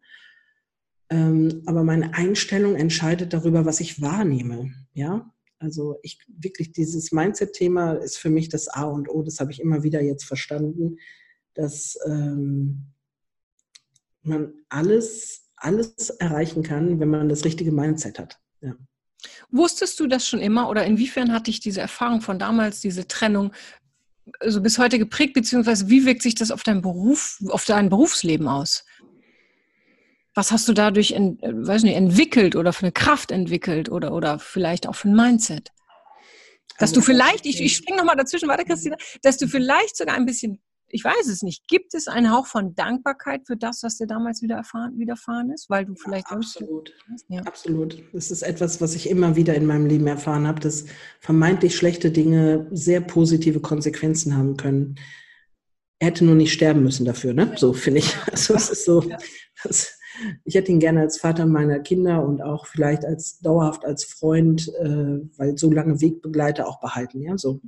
Ähm, aber meine Einstellung entscheidet darüber, was ich wahrnehme. Ja, also ich wirklich dieses Mindset-Thema ist für mich das A und O. Das habe ich immer wieder jetzt verstanden, dass ähm, man alles, alles erreichen kann, wenn man das richtige Mindset hat. Ja. Wusstest du das schon immer oder inwiefern hat dich diese Erfahrung von damals, diese Trennung, also bis heute geprägt, beziehungsweise wie wirkt sich das auf dein Beruf, auf dein Berufsleben aus? Was hast du dadurch, in, äh, weiß nicht, entwickelt oder für eine Kraft entwickelt oder, oder vielleicht auch für ein Mindset? Dass also, du vielleicht, ich, ich springe nochmal dazwischen, warte Christina, dass du vielleicht sogar ein bisschen, ich weiß es nicht, gibt es einen Hauch von Dankbarkeit für das, was dir damals wieder erfahren, widerfahren ist, weil du vielleicht ja, absolut, ja. absolut. Das ist etwas, was ich immer wieder in meinem Leben erfahren habe, dass vermeintlich schlechte Dinge sehr positive Konsequenzen haben können. Er hätte nur nicht sterben müssen dafür, ne? So finde ich. Also es ist so, das, ich hätte ihn gerne als Vater meiner Kinder und auch vielleicht als dauerhaft als Freund, äh, weil so lange Wegbegleiter auch behalten, ja, so.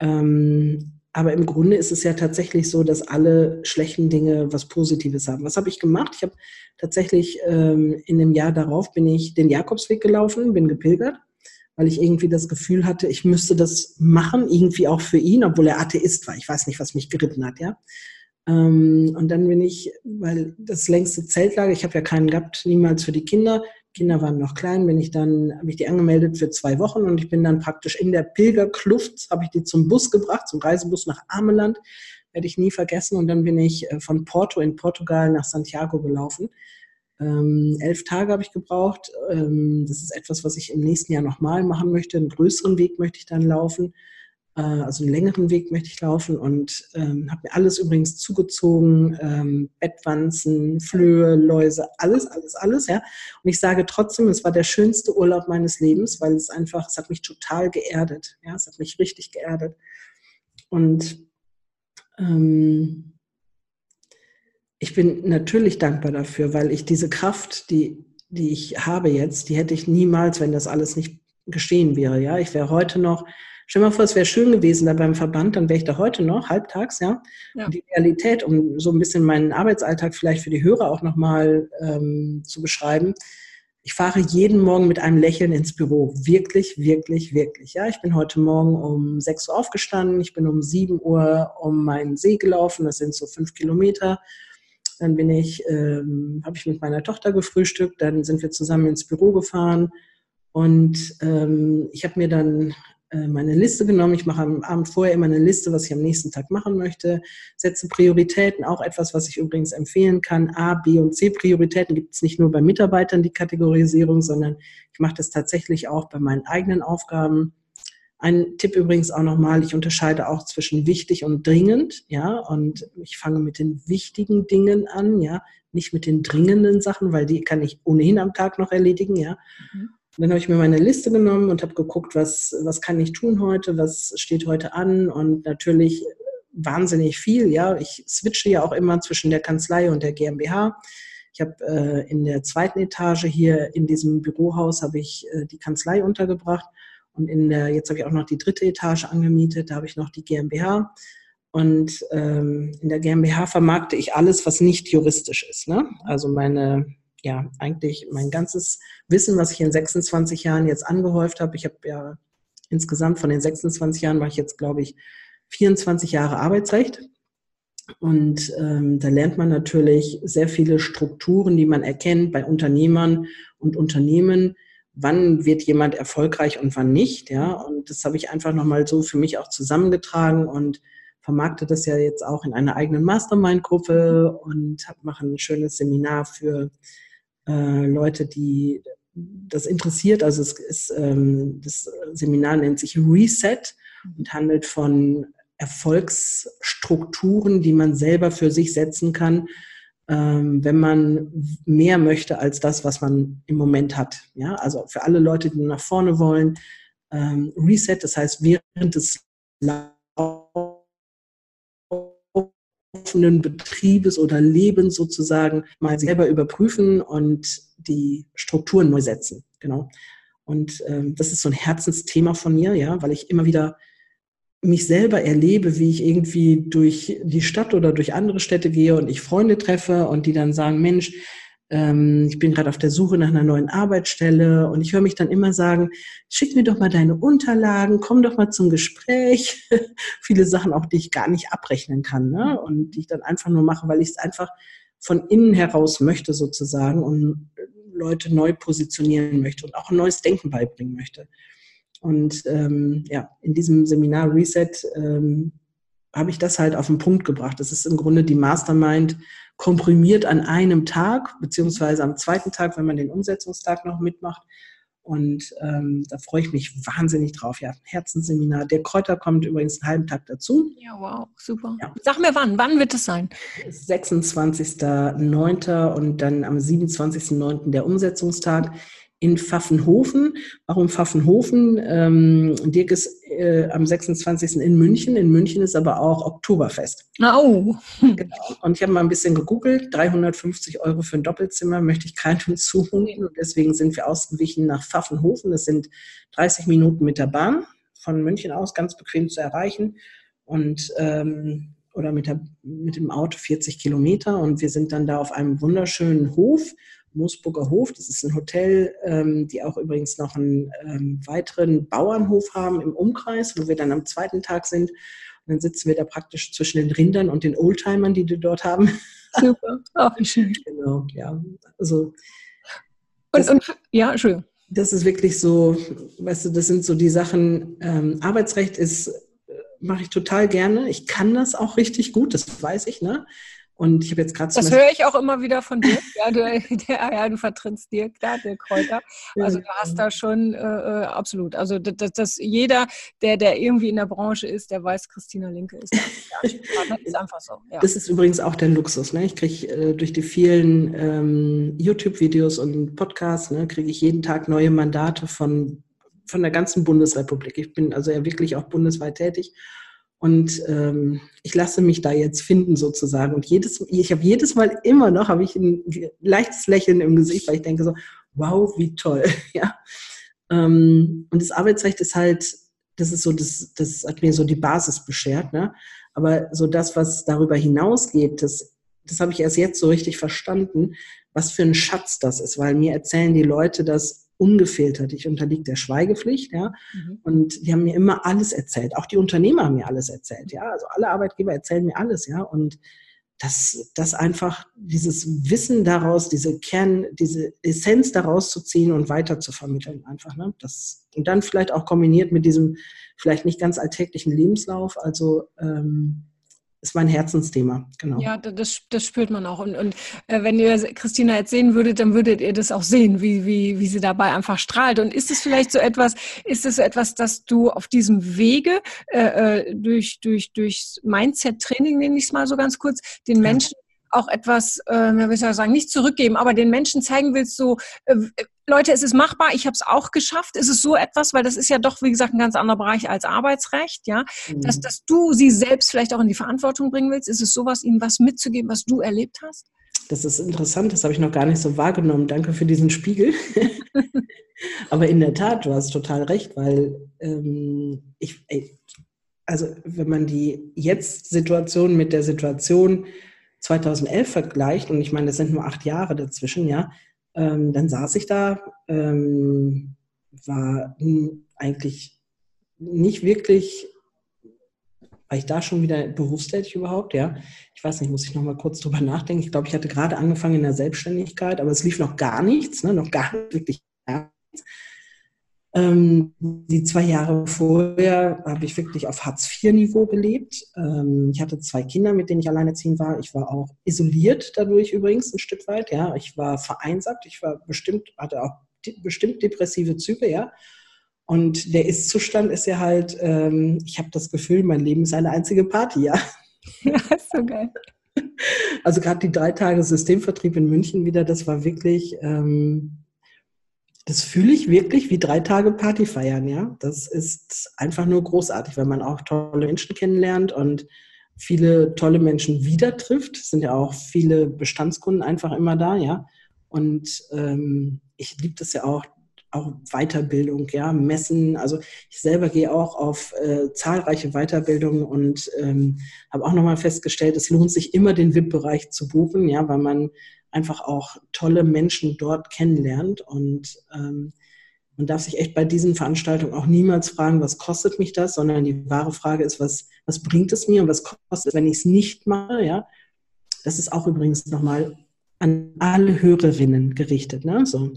Ähm, aber im Grunde ist es ja tatsächlich so, dass alle schlechten Dinge was Positives haben. Was habe ich gemacht? Ich habe tatsächlich ähm, in dem Jahr darauf bin ich den Jakobsweg gelaufen, bin gepilgert, weil ich irgendwie das Gefühl hatte, ich müsste das machen, irgendwie auch für ihn, obwohl er Atheist war. Ich weiß nicht, was mich geritten hat, ja. Ähm, und dann bin ich, weil das längste Zeltlager, ich habe ja keinen gehabt, niemals für die Kinder. Kinder waren noch klein, bin ich dann, habe ich die angemeldet für zwei Wochen und ich bin dann praktisch in der Pilgerkluft, habe ich die zum Bus gebracht, zum Reisebus nach Ameland, werde ich nie vergessen. Und dann bin ich äh, von Porto in Portugal nach Santiago gelaufen. Ähm, elf Tage habe ich gebraucht. Ähm, das ist etwas, was ich im nächsten Jahr nochmal machen möchte. Einen größeren Weg möchte ich dann laufen. Äh, also einen längeren Weg möchte ich laufen und ähm, habe mir alles übrigens zugezogen, ähm, Bettwanzen, Flöhe, Läuse, alles, alles, alles, ja. Und ich sage trotzdem, es war der schönste Urlaub meines Lebens, weil es einfach, es hat mich total geerdet, ja, es hat mich richtig geerdet. Und ähm, ich bin natürlich dankbar dafür, weil ich diese Kraft, die, die ich habe jetzt, die hätte ich niemals, wenn das alles nicht geschehen wäre, ja. Ich wäre heute noch Stell dir mal vor, es wäre schön gewesen da beim Verband, dann wäre ich da heute noch, halbtags, ja. ja. Die Realität, um so ein bisschen meinen Arbeitsalltag vielleicht für die Hörer auch nochmal ähm, zu beschreiben. Ich fahre jeden Morgen mit einem Lächeln ins Büro. Wirklich, wirklich, wirklich. Ja, ich bin heute Morgen um 6 Uhr aufgestanden. Ich bin um 7 Uhr um meinen See gelaufen. Das sind so fünf Kilometer. Dann bin ich, ähm, habe ich mit meiner Tochter gefrühstückt, dann sind wir zusammen ins Büro gefahren und ähm, ich habe mir dann meine Liste genommen. Ich mache am Abend vorher immer eine Liste, was ich am nächsten Tag machen möchte. Setze Prioritäten, auch etwas, was ich übrigens empfehlen kann. A, B und C Prioritäten gibt es nicht nur bei Mitarbeitern die Kategorisierung, sondern ich mache das tatsächlich auch bei meinen eigenen Aufgaben. Ein Tipp übrigens auch nochmal, ich unterscheide auch zwischen wichtig und dringend, ja, und ich fange mit den wichtigen Dingen an, ja, nicht mit den dringenden Sachen, weil die kann ich ohnehin am Tag noch erledigen, ja. Mhm. Und dann habe ich mir meine Liste genommen und habe geguckt, was, was kann ich tun heute, was steht heute an und natürlich wahnsinnig viel. Ja, ich switche ja auch immer zwischen der Kanzlei und der GmbH. Ich habe äh, in der zweiten Etage hier in diesem Bürohaus habe ich äh, die Kanzlei untergebracht und in der jetzt habe ich auch noch die dritte Etage angemietet. Da habe ich noch die GmbH und ähm, in der GmbH vermarkte ich alles, was nicht juristisch ist. Ne? Also meine ja, eigentlich mein ganzes Wissen, was ich in 26 Jahren jetzt angehäuft habe. Ich habe ja insgesamt von den 26 Jahren war ich jetzt, glaube ich, 24 Jahre Arbeitsrecht. Und ähm, da lernt man natürlich sehr viele Strukturen, die man erkennt bei Unternehmern und Unternehmen. Wann wird jemand erfolgreich und wann nicht? Ja, und das habe ich einfach nochmal so für mich auch zusammengetragen und vermarkte das ja jetzt auch in einer eigenen Mastermind-Gruppe und mache ein schönes Seminar für äh, Leute, die das interessiert. Also es ist, ähm, das Seminar nennt sich Reset und handelt von Erfolgsstrukturen, die man selber für sich setzen kann, ähm, wenn man mehr möchte als das, was man im Moment hat. Ja, also für alle Leute, die nach vorne wollen, ähm, Reset, das heißt während des laufenden Betriebes oder Lebens sozusagen mal selber überprüfen und die Strukturen neu setzen. Genau. Und ähm, das ist so ein Herzensthema von mir, ja, weil ich immer wieder mich selber erlebe, wie ich irgendwie durch die Stadt oder durch andere Städte gehe und ich Freunde treffe und die dann sagen, Mensch, ähm, ich bin gerade auf der Suche nach einer neuen Arbeitsstelle und ich höre mich dann immer sagen, schick mir doch mal deine Unterlagen, komm doch mal zum Gespräch. Viele Sachen auch, die ich gar nicht abrechnen kann ne? und die ich dann einfach nur mache, weil ich es einfach von innen heraus möchte sozusagen und Leute neu positionieren möchte und auch ein neues Denken beibringen möchte. Und ähm, ja, in diesem Seminar Reset ähm, habe ich das halt auf den Punkt gebracht. Das ist im Grunde die Mastermind komprimiert an einem Tag, beziehungsweise am zweiten Tag, wenn man den Umsetzungstag noch mitmacht. Und ähm, da freue ich mich wahnsinnig drauf. Ja, Herzensseminar. Der Kräuter kommt übrigens einen halben Tag dazu. Ja, wow, super. Ja. Sag mir wann, wann wird es sein? 26.09. und dann am 27.09. der Umsetzungstag in Pfaffenhofen. Warum Pfaffenhofen? Ähm, Dirk ist äh, am 26. in München. In München ist aber auch Oktoberfest. Oh. Genau. Und ich habe mal ein bisschen gegoogelt. 350 Euro für ein Doppelzimmer möchte ich keinem zumuten. Und deswegen sind wir ausgewichen nach Pfaffenhofen. Das sind 30 Minuten mit der Bahn von München aus, ganz bequem zu erreichen. Und ähm, oder mit, der, mit dem Auto 40 Kilometer. Und wir sind dann da auf einem wunderschönen Hof Moosburger Hof. Das ist ein Hotel, ähm, die auch übrigens noch einen ähm, weiteren Bauernhof haben im Umkreis, wo wir dann am zweiten Tag sind. Und dann sitzen wir da praktisch zwischen den Rindern und den Oldtimern, die die dort haben. Super, auch oh, schön. Genau, ja. Also, und, und ja, Entschuldigung. Das ist wirklich so, weißt du, das sind so die Sachen, ähm, Arbeitsrecht ist, äh, mache ich total gerne. Ich kann das auch richtig gut, das weiß ich, ne? Und ich habe jetzt gerade Das höre ich auch immer wieder von dir. Ja, du, der, ja, du vertrittst dir, klar, der Kräuter. Also du hast da schon äh, äh, absolut. Also das, das, jeder, der, der irgendwie in der Branche ist, der weiß, Christina Linke ist der ist einfach so. Ja. Das ist übrigens auch der Luxus. Ne? Ich kriege äh, durch die vielen ähm, YouTube-Videos und Podcasts, ne, kriege ich jeden Tag neue Mandate von, von der ganzen Bundesrepublik. Ich bin also ja wirklich auch bundesweit tätig. Und ähm, ich lasse mich da jetzt finden sozusagen. Und jedes, ich habe jedes Mal immer noch, habe ich ein leichtes Lächeln im Gesicht, weil ich denke so, wow, wie toll. ja. Ähm, und das Arbeitsrecht ist halt, das ist so, das, das hat mir so die Basis beschert. Ne? Aber so das, was darüber hinausgeht, das, das habe ich erst jetzt so richtig verstanden, was für ein Schatz das ist, weil mir erzählen die Leute das ungefiltert. Ich unterliege der Schweigepflicht, ja. Mhm. Und die haben mir immer alles erzählt. Auch die Unternehmer haben mir alles erzählt, ja. Also alle Arbeitgeber erzählen mir alles, ja. Und dass das einfach dieses Wissen daraus, diese Kern, diese Essenz daraus zu ziehen und weiter zu vermitteln einfach. Ne? Das, und dann vielleicht auch kombiniert mit diesem vielleicht nicht ganz alltäglichen Lebenslauf. Also ähm, ist mein Herzensthema, genau. Ja, das, das spürt man auch. Und, und äh, wenn ihr Christina jetzt sehen würdet, dann würdet ihr das auch sehen, wie, wie, wie sie dabei einfach strahlt. Und ist es vielleicht so etwas, ist es so etwas, dass du auf diesem Wege äh, äh durch, durch, durch Mindset-Training, nenne ich es mal so ganz kurz, den Menschen auch etwas, äh, wie soll ich sagen, nicht zurückgeben, aber den Menschen zeigen willst, so, äh, Leute, es ist machbar, ich habe es auch geschafft. Ist es so etwas, weil das ist ja doch, wie gesagt, ein ganz anderer Bereich als Arbeitsrecht, ja, mhm. dass, dass du sie selbst vielleicht auch in die Verantwortung bringen willst. Ist es sowas, ihnen was mitzugeben, was du erlebt hast? Das ist interessant, das habe ich noch gar nicht so wahrgenommen. Danke für diesen Spiegel. Aber in der Tat, du hast total recht, weil ähm, ich, also wenn man die Jetzt-Situation mit der Situation 2011 vergleicht, und ich meine, das sind nur acht Jahre dazwischen, ja, ähm, dann saß ich da, ähm, war eigentlich nicht wirklich, war ich da schon wieder berufstätig überhaupt, ja. Ich weiß nicht, muss ich noch mal kurz drüber nachdenken. Ich glaube, ich hatte gerade angefangen in der Selbstständigkeit, aber es lief noch gar nichts, ne, noch gar nicht wirklich. Ja. Ähm, die zwei Jahre vorher habe ich wirklich auf Hartz-IV-Niveau gelebt. Ähm, ich hatte zwei Kinder, mit denen ich alleinerziehend war. Ich war auch isoliert dadurch übrigens ein Stück weit. Ja, ich war vereinsamt. Ich war bestimmt, hatte auch bestimmt depressive Züge. Ja, und der Ist-Zustand ist ja halt, ähm, ich habe das Gefühl, mein Leben ist eine einzige Party. Ja, ja ist so geil. Also gerade die drei Tage Systemvertrieb in München wieder, das war wirklich ähm, das fühle ich wirklich wie drei Tage Party feiern, ja. Das ist einfach nur großartig, wenn man auch tolle Menschen kennenlernt und viele tolle Menschen wieder trifft. Es sind ja auch viele Bestandskunden einfach immer da, ja. Und ähm, ich liebe das ja auch, auch Weiterbildung, ja, Messen. Also ich selber gehe auch auf äh, zahlreiche Weiterbildungen und ähm, habe auch nochmal festgestellt, es lohnt sich immer den VIP-Bereich zu buchen, ja, weil man einfach auch tolle Menschen dort kennenlernt. Und ähm, man darf sich echt bei diesen Veranstaltungen auch niemals fragen, was kostet mich das, sondern die wahre Frage ist, was, was bringt es mir und was kostet es, wenn ich es nicht mache. Ja? Das ist auch übrigens nochmal an alle Hörerinnen gerichtet. Ne? So.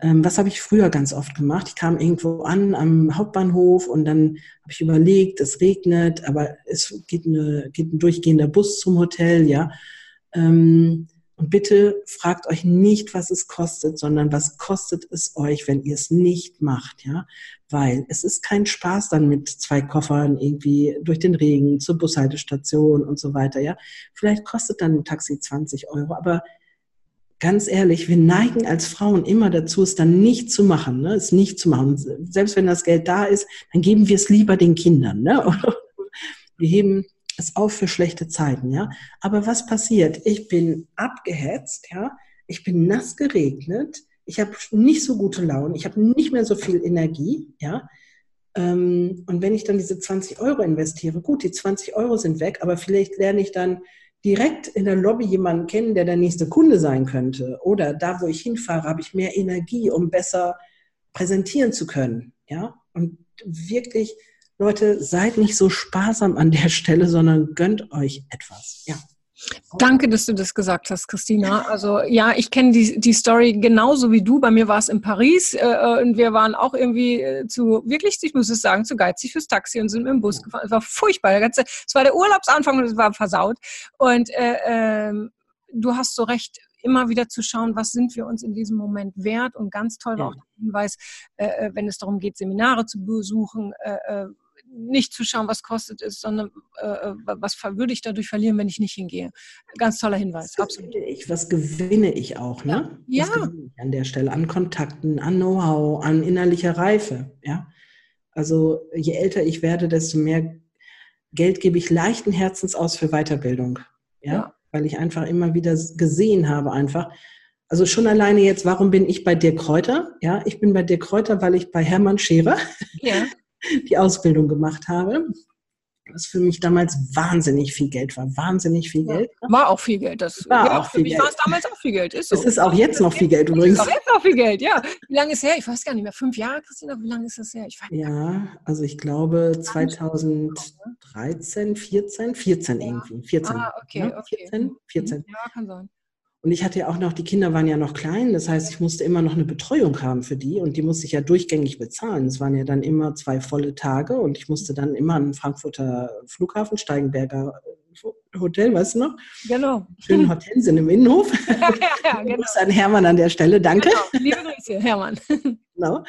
Ähm, was habe ich früher ganz oft gemacht? Ich kam irgendwo an am Hauptbahnhof und dann habe ich überlegt, es regnet, aber es geht, eine, geht ein durchgehender Bus zum Hotel, ja. Ähm, und bitte fragt euch nicht, was es kostet, sondern was kostet es euch, wenn ihr es nicht macht, ja? Weil es ist kein Spaß dann mit zwei Koffern irgendwie durch den Regen zur Bushaltestation und so weiter, ja? Vielleicht kostet dann ein Taxi 20 Euro, aber ganz ehrlich, wir neigen als Frauen immer dazu, es dann nicht zu machen, ne? es nicht zu machen. Selbst wenn das Geld da ist, dann geben wir es lieber den Kindern, ne? Wir heben es auf für schlechte Zeiten, ja. Aber was passiert? Ich bin abgehetzt, ja. Ich bin nass geregnet. Ich habe nicht so gute Laune. Ich habe nicht mehr so viel Energie, ja. Ähm, und wenn ich dann diese 20 Euro investiere, gut, die 20 Euro sind weg, aber vielleicht lerne ich dann direkt in der Lobby jemanden kennen, der der nächste Kunde sein könnte. Oder da, wo ich hinfahre, habe ich mehr Energie, um besser präsentieren zu können. Ja, und wirklich Leute, seid nicht so sparsam an der Stelle, sondern gönnt euch etwas. Ja. Danke, dass du das gesagt hast, Christina. Also ja, ich kenne die, die Story genauso wie du. Bei mir war es in Paris äh, äh, und wir waren auch irgendwie äh, zu, wirklich, ich muss es sagen, zu geizig fürs Taxi und sind mit dem Bus gefahren. Es war furchtbar. Der ganze, es war der Urlaubsanfang und es war versaut. Und äh, äh, du hast so recht, immer wieder zu schauen, was sind wir uns in diesem Moment wert. Und ganz toll war auch der Hinweis, äh, wenn es darum geht, Seminare zu besuchen, äh, nicht zu schauen, was kostet es, sondern äh, äh was würde ich dadurch verlieren, wenn ich nicht hingehe. Ganz toller Hinweis, was absolut. Ich, was gewinne ich auch, ne? Ja. Was gewinne ich an der Stelle? An Kontakten, an Know-how, an innerlicher Reife, ja? Also je älter ich werde, desto mehr Geld gebe ich leichten Herzens aus für Weiterbildung, ja? ja. Weil ich einfach immer wieder gesehen habe, einfach, also schon alleine jetzt, warum bin ich bei dir Kräuter? Ja, ich bin bei dir Kräuter, weil ich bei Hermann Scherer ja. die Ausbildung gemacht habe. Was für mich damals wahnsinnig viel Geld war. Wahnsinnig viel Geld. War auch viel Geld. Das war ja, auch viel für mich war es damals auch viel Geld. Ist so. Es ist auch jetzt noch viel Geld übrigens. Es ist auch jetzt noch viel Geld, ja. Wie lange ist es her? Ich weiß gar nicht mehr. Fünf Jahre, Christina? Wie lange ist das her? Ich weiß ja, also ich glaube 2013 13, 14, 14 ja. irgendwie. 14. Ah, okay, ja, okay. 14, 14. Mhm. Ja, kann sein. Und ich hatte ja auch noch, die Kinder waren ja noch klein, das heißt, ich musste immer noch eine Betreuung haben für die und die musste ich ja durchgängig bezahlen. Es waren ja dann immer zwei volle Tage und ich musste dann immer an den Frankfurter Flughafen, Steigenberger Hotel, weißt du noch? Genau. Schönen Hortensien im Innenhof. ja, ja, genau. Grüße an Hermann an der Stelle, danke. Genau. Liebe Grüße, Hermann. genau.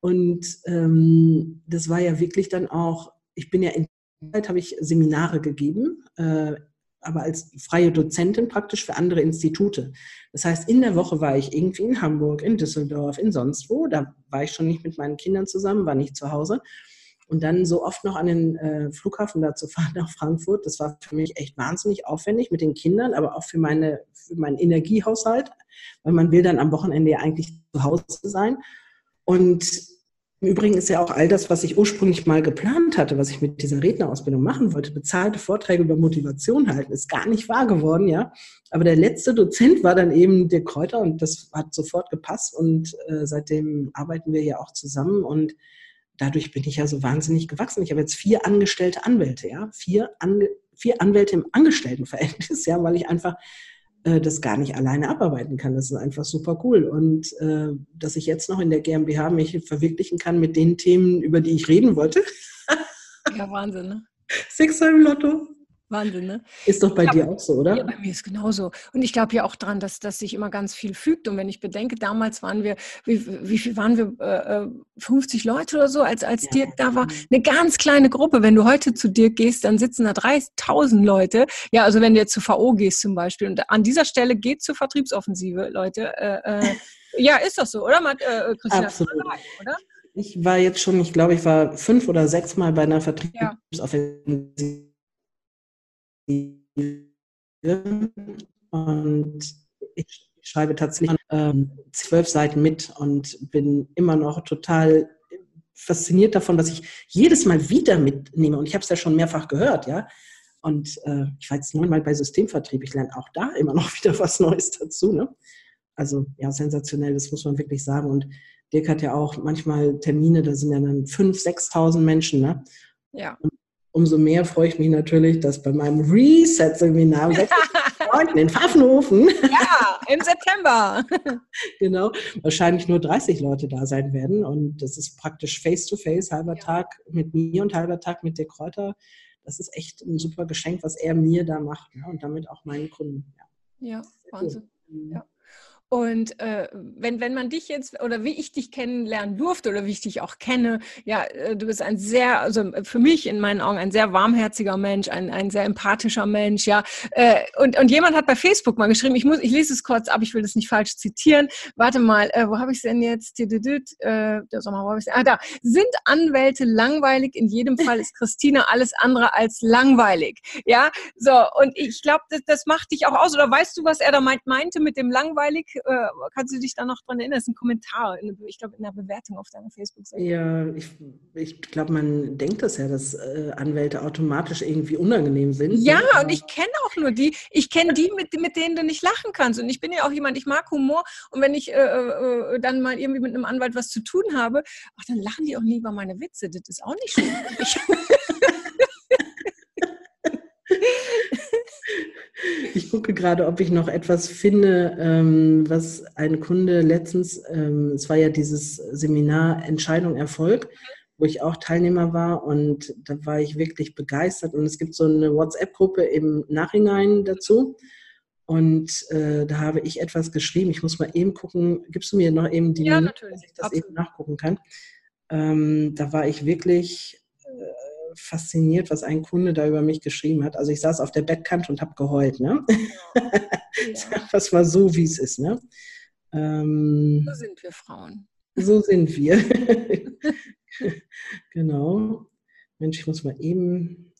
Und ähm, das war ja wirklich dann auch, ich bin ja in Zeit habe ich Seminare gegeben, äh, aber als freie Dozentin praktisch für andere Institute. Das heißt, in der Woche war ich irgendwie in Hamburg, in Düsseldorf, in sonst wo. Da war ich schon nicht mit meinen Kindern zusammen, war nicht zu Hause. Und dann so oft noch an den äh, Flughafen da zu fahren nach Frankfurt, das war für mich echt wahnsinnig aufwendig mit den Kindern, aber auch für, meine, für meinen Energiehaushalt, weil man will dann am Wochenende ja eigentlich zu Hause sein. Und im Übrigen ist ja auch all das, was ich ursprünglich mal geplant hatte, was ich mit dieser Rednerausbildung machen wollte, bezahlte Vorträge über Motivation halten, ist gar nicht wahr geworden, ja. Aber der letzte Dozent war dann eben der Kräuter und das hat sofort gepasst und äh, seitdem arbeiten wir ja auch zusammen und dadurch bin ich ja so wahnsinnig gewachsen. Ich habe jetzt vier angestellte Anwälte, ja, vier, Ange vier Anwälte im Angestelltenverhältnis, ja, weil ich einfach äh, das gar nicht alleine abarbeiten kann. Das ist einfach super cool. Und äh, dass ich jetzt noch in der GmbH mich verwirklichen kann mit den Themen, über die ich reden wollte. ja, Wahnsinn, ne? Sechser im Lotto. Wahnsinn, ne? Ist doch bei glaub, dir auch so, oder? Ja, bei mir ist genauso. Und ich glaube ja auch dran, dass, dass sich immer ganz viel fügt. Und wenn ich bedenke, damals waren wir, wie, wie viel waren wir? Äh, 50 äh, Leute oder so, als, als ja. Dirk da war. Eine ganz kleine Gruppe. Wenn du heute zu Dirk gehst, dann sitzen da 3000 Leute. Ja, also wenn du jetzt zu VO gehst zum Beispiel. Und an dieser Stelle geht zur Vertriebsoffensive, Leute. Äh, äh, ja, ist das so, oder? Äh, Christian, Absolut. oder? Ich war jetzt schon, ich glaube, ich war fünf oder sechs Mal bei einer Vertriebsoffensive. Ja und ich schreibe tatsächlich ähm, zwölf Seiten mit und bin immer noch total fasziniert davon, dass ich jedes Mal wieder mitnehme. Und ich habe es ja schon mehrfach gehört, ja. Und äh, ich war jetzt neunmal bei Systemvertrieb. Ich lerne auch da immer noch wieder was Neues dazu. Ne? Also ja, sensationell, das muss man wirklich sagen. Und Dirk hat ja auch manchmal Termine, da sind ja dann 5.000, 6.000 Menschen. Ne? Ja. Und umso mehr freue ich mich natürlich, dass bei meinem Reset-Seminar in Pfaffenhofen. Ja, im September. genau, wahrscheinlich nur 30 Leute da sein werden. Und das ist praktisch face-to-face, -face, halber ja. Tag mit mir und halber Tag mit der Kräuter. Das ist echt ein super Geschenk, was er mir da macht ne? und damit auch meinen Kunden. Ja, ja Wahnsinn. Cool. Ja. Und äh, wenn, wenn man dich jetzt oder wie ich dich kennenlernen durfte oder wie ich dich auch kenne, ja, äh, du bist ein sehr, also für mich in meinen Augen ein sehr warmherziger Mensch, ein, ein sehr empathischer Mensch, ja. Äh, und, und jemand hat bei Facebook mal geschrieben, ich muss, ich lese es kurz ab, ich will das nicht falsch zitieren. Warte mal, äh, wo habe ich es denn jetzt? Äh, wo habe ich Ah, da. Sind Anwälte langweilig? In jedem Fall ist Christina alles andere als langweilig. Ja, so, und ich glaube, das, das macht dich auch aus. Oder weißt du, was er da meint, meinte mit dem langweilig? Äh, kannst du dich da noch dran erinnern? Das ist ein Kommentar, ich glaube, in der Bewertung auf deiner Facebook-Seite. Ja, ich, ich glaube, man denkt das ja, dass äh, Anwälte automatisch irgendwie unangenehm sind. Ja, ne? und ich kenne auch nur die. Ich kenne die, mit, mit denen du nicht lachen kannst. Und ich bin ja auch jemand, ich mag Humor. Und wenn ich äh, äh, dann mal irgendwie mit einem Anwalt was zu tun habe, ach, dann lachen die auch nie über meine Witze. Das ist auch nicht schön. Ich gucke gerade, ob ich noch etwas finde, ähm, was ein Kunde letztens, ähm, es war ja dieses Seminar Entscheidung Erfolg, wo ich auch Teilnehmer war und da war ich wirklich begeistert und es gibt so eine WhatsApp-Gruppe im Nachhinein dazu und äh, da habe ich etwas geschrieben. Ich muss mal eben gucken, gibst du mir noch eben die, ja, dass ich das Absolut. eben nachgucken kann. Ähm, da war ich wirklich fasziniert, was ein Kunde da über mich geschrieben hat. Also ich saß auf der Bettkante und habe geheult. Ne? Ja. das war so, wie es ist. Ne? Ähm, so sind wir Frauen. So sind wir. genau. Mensch, ich muss mal eben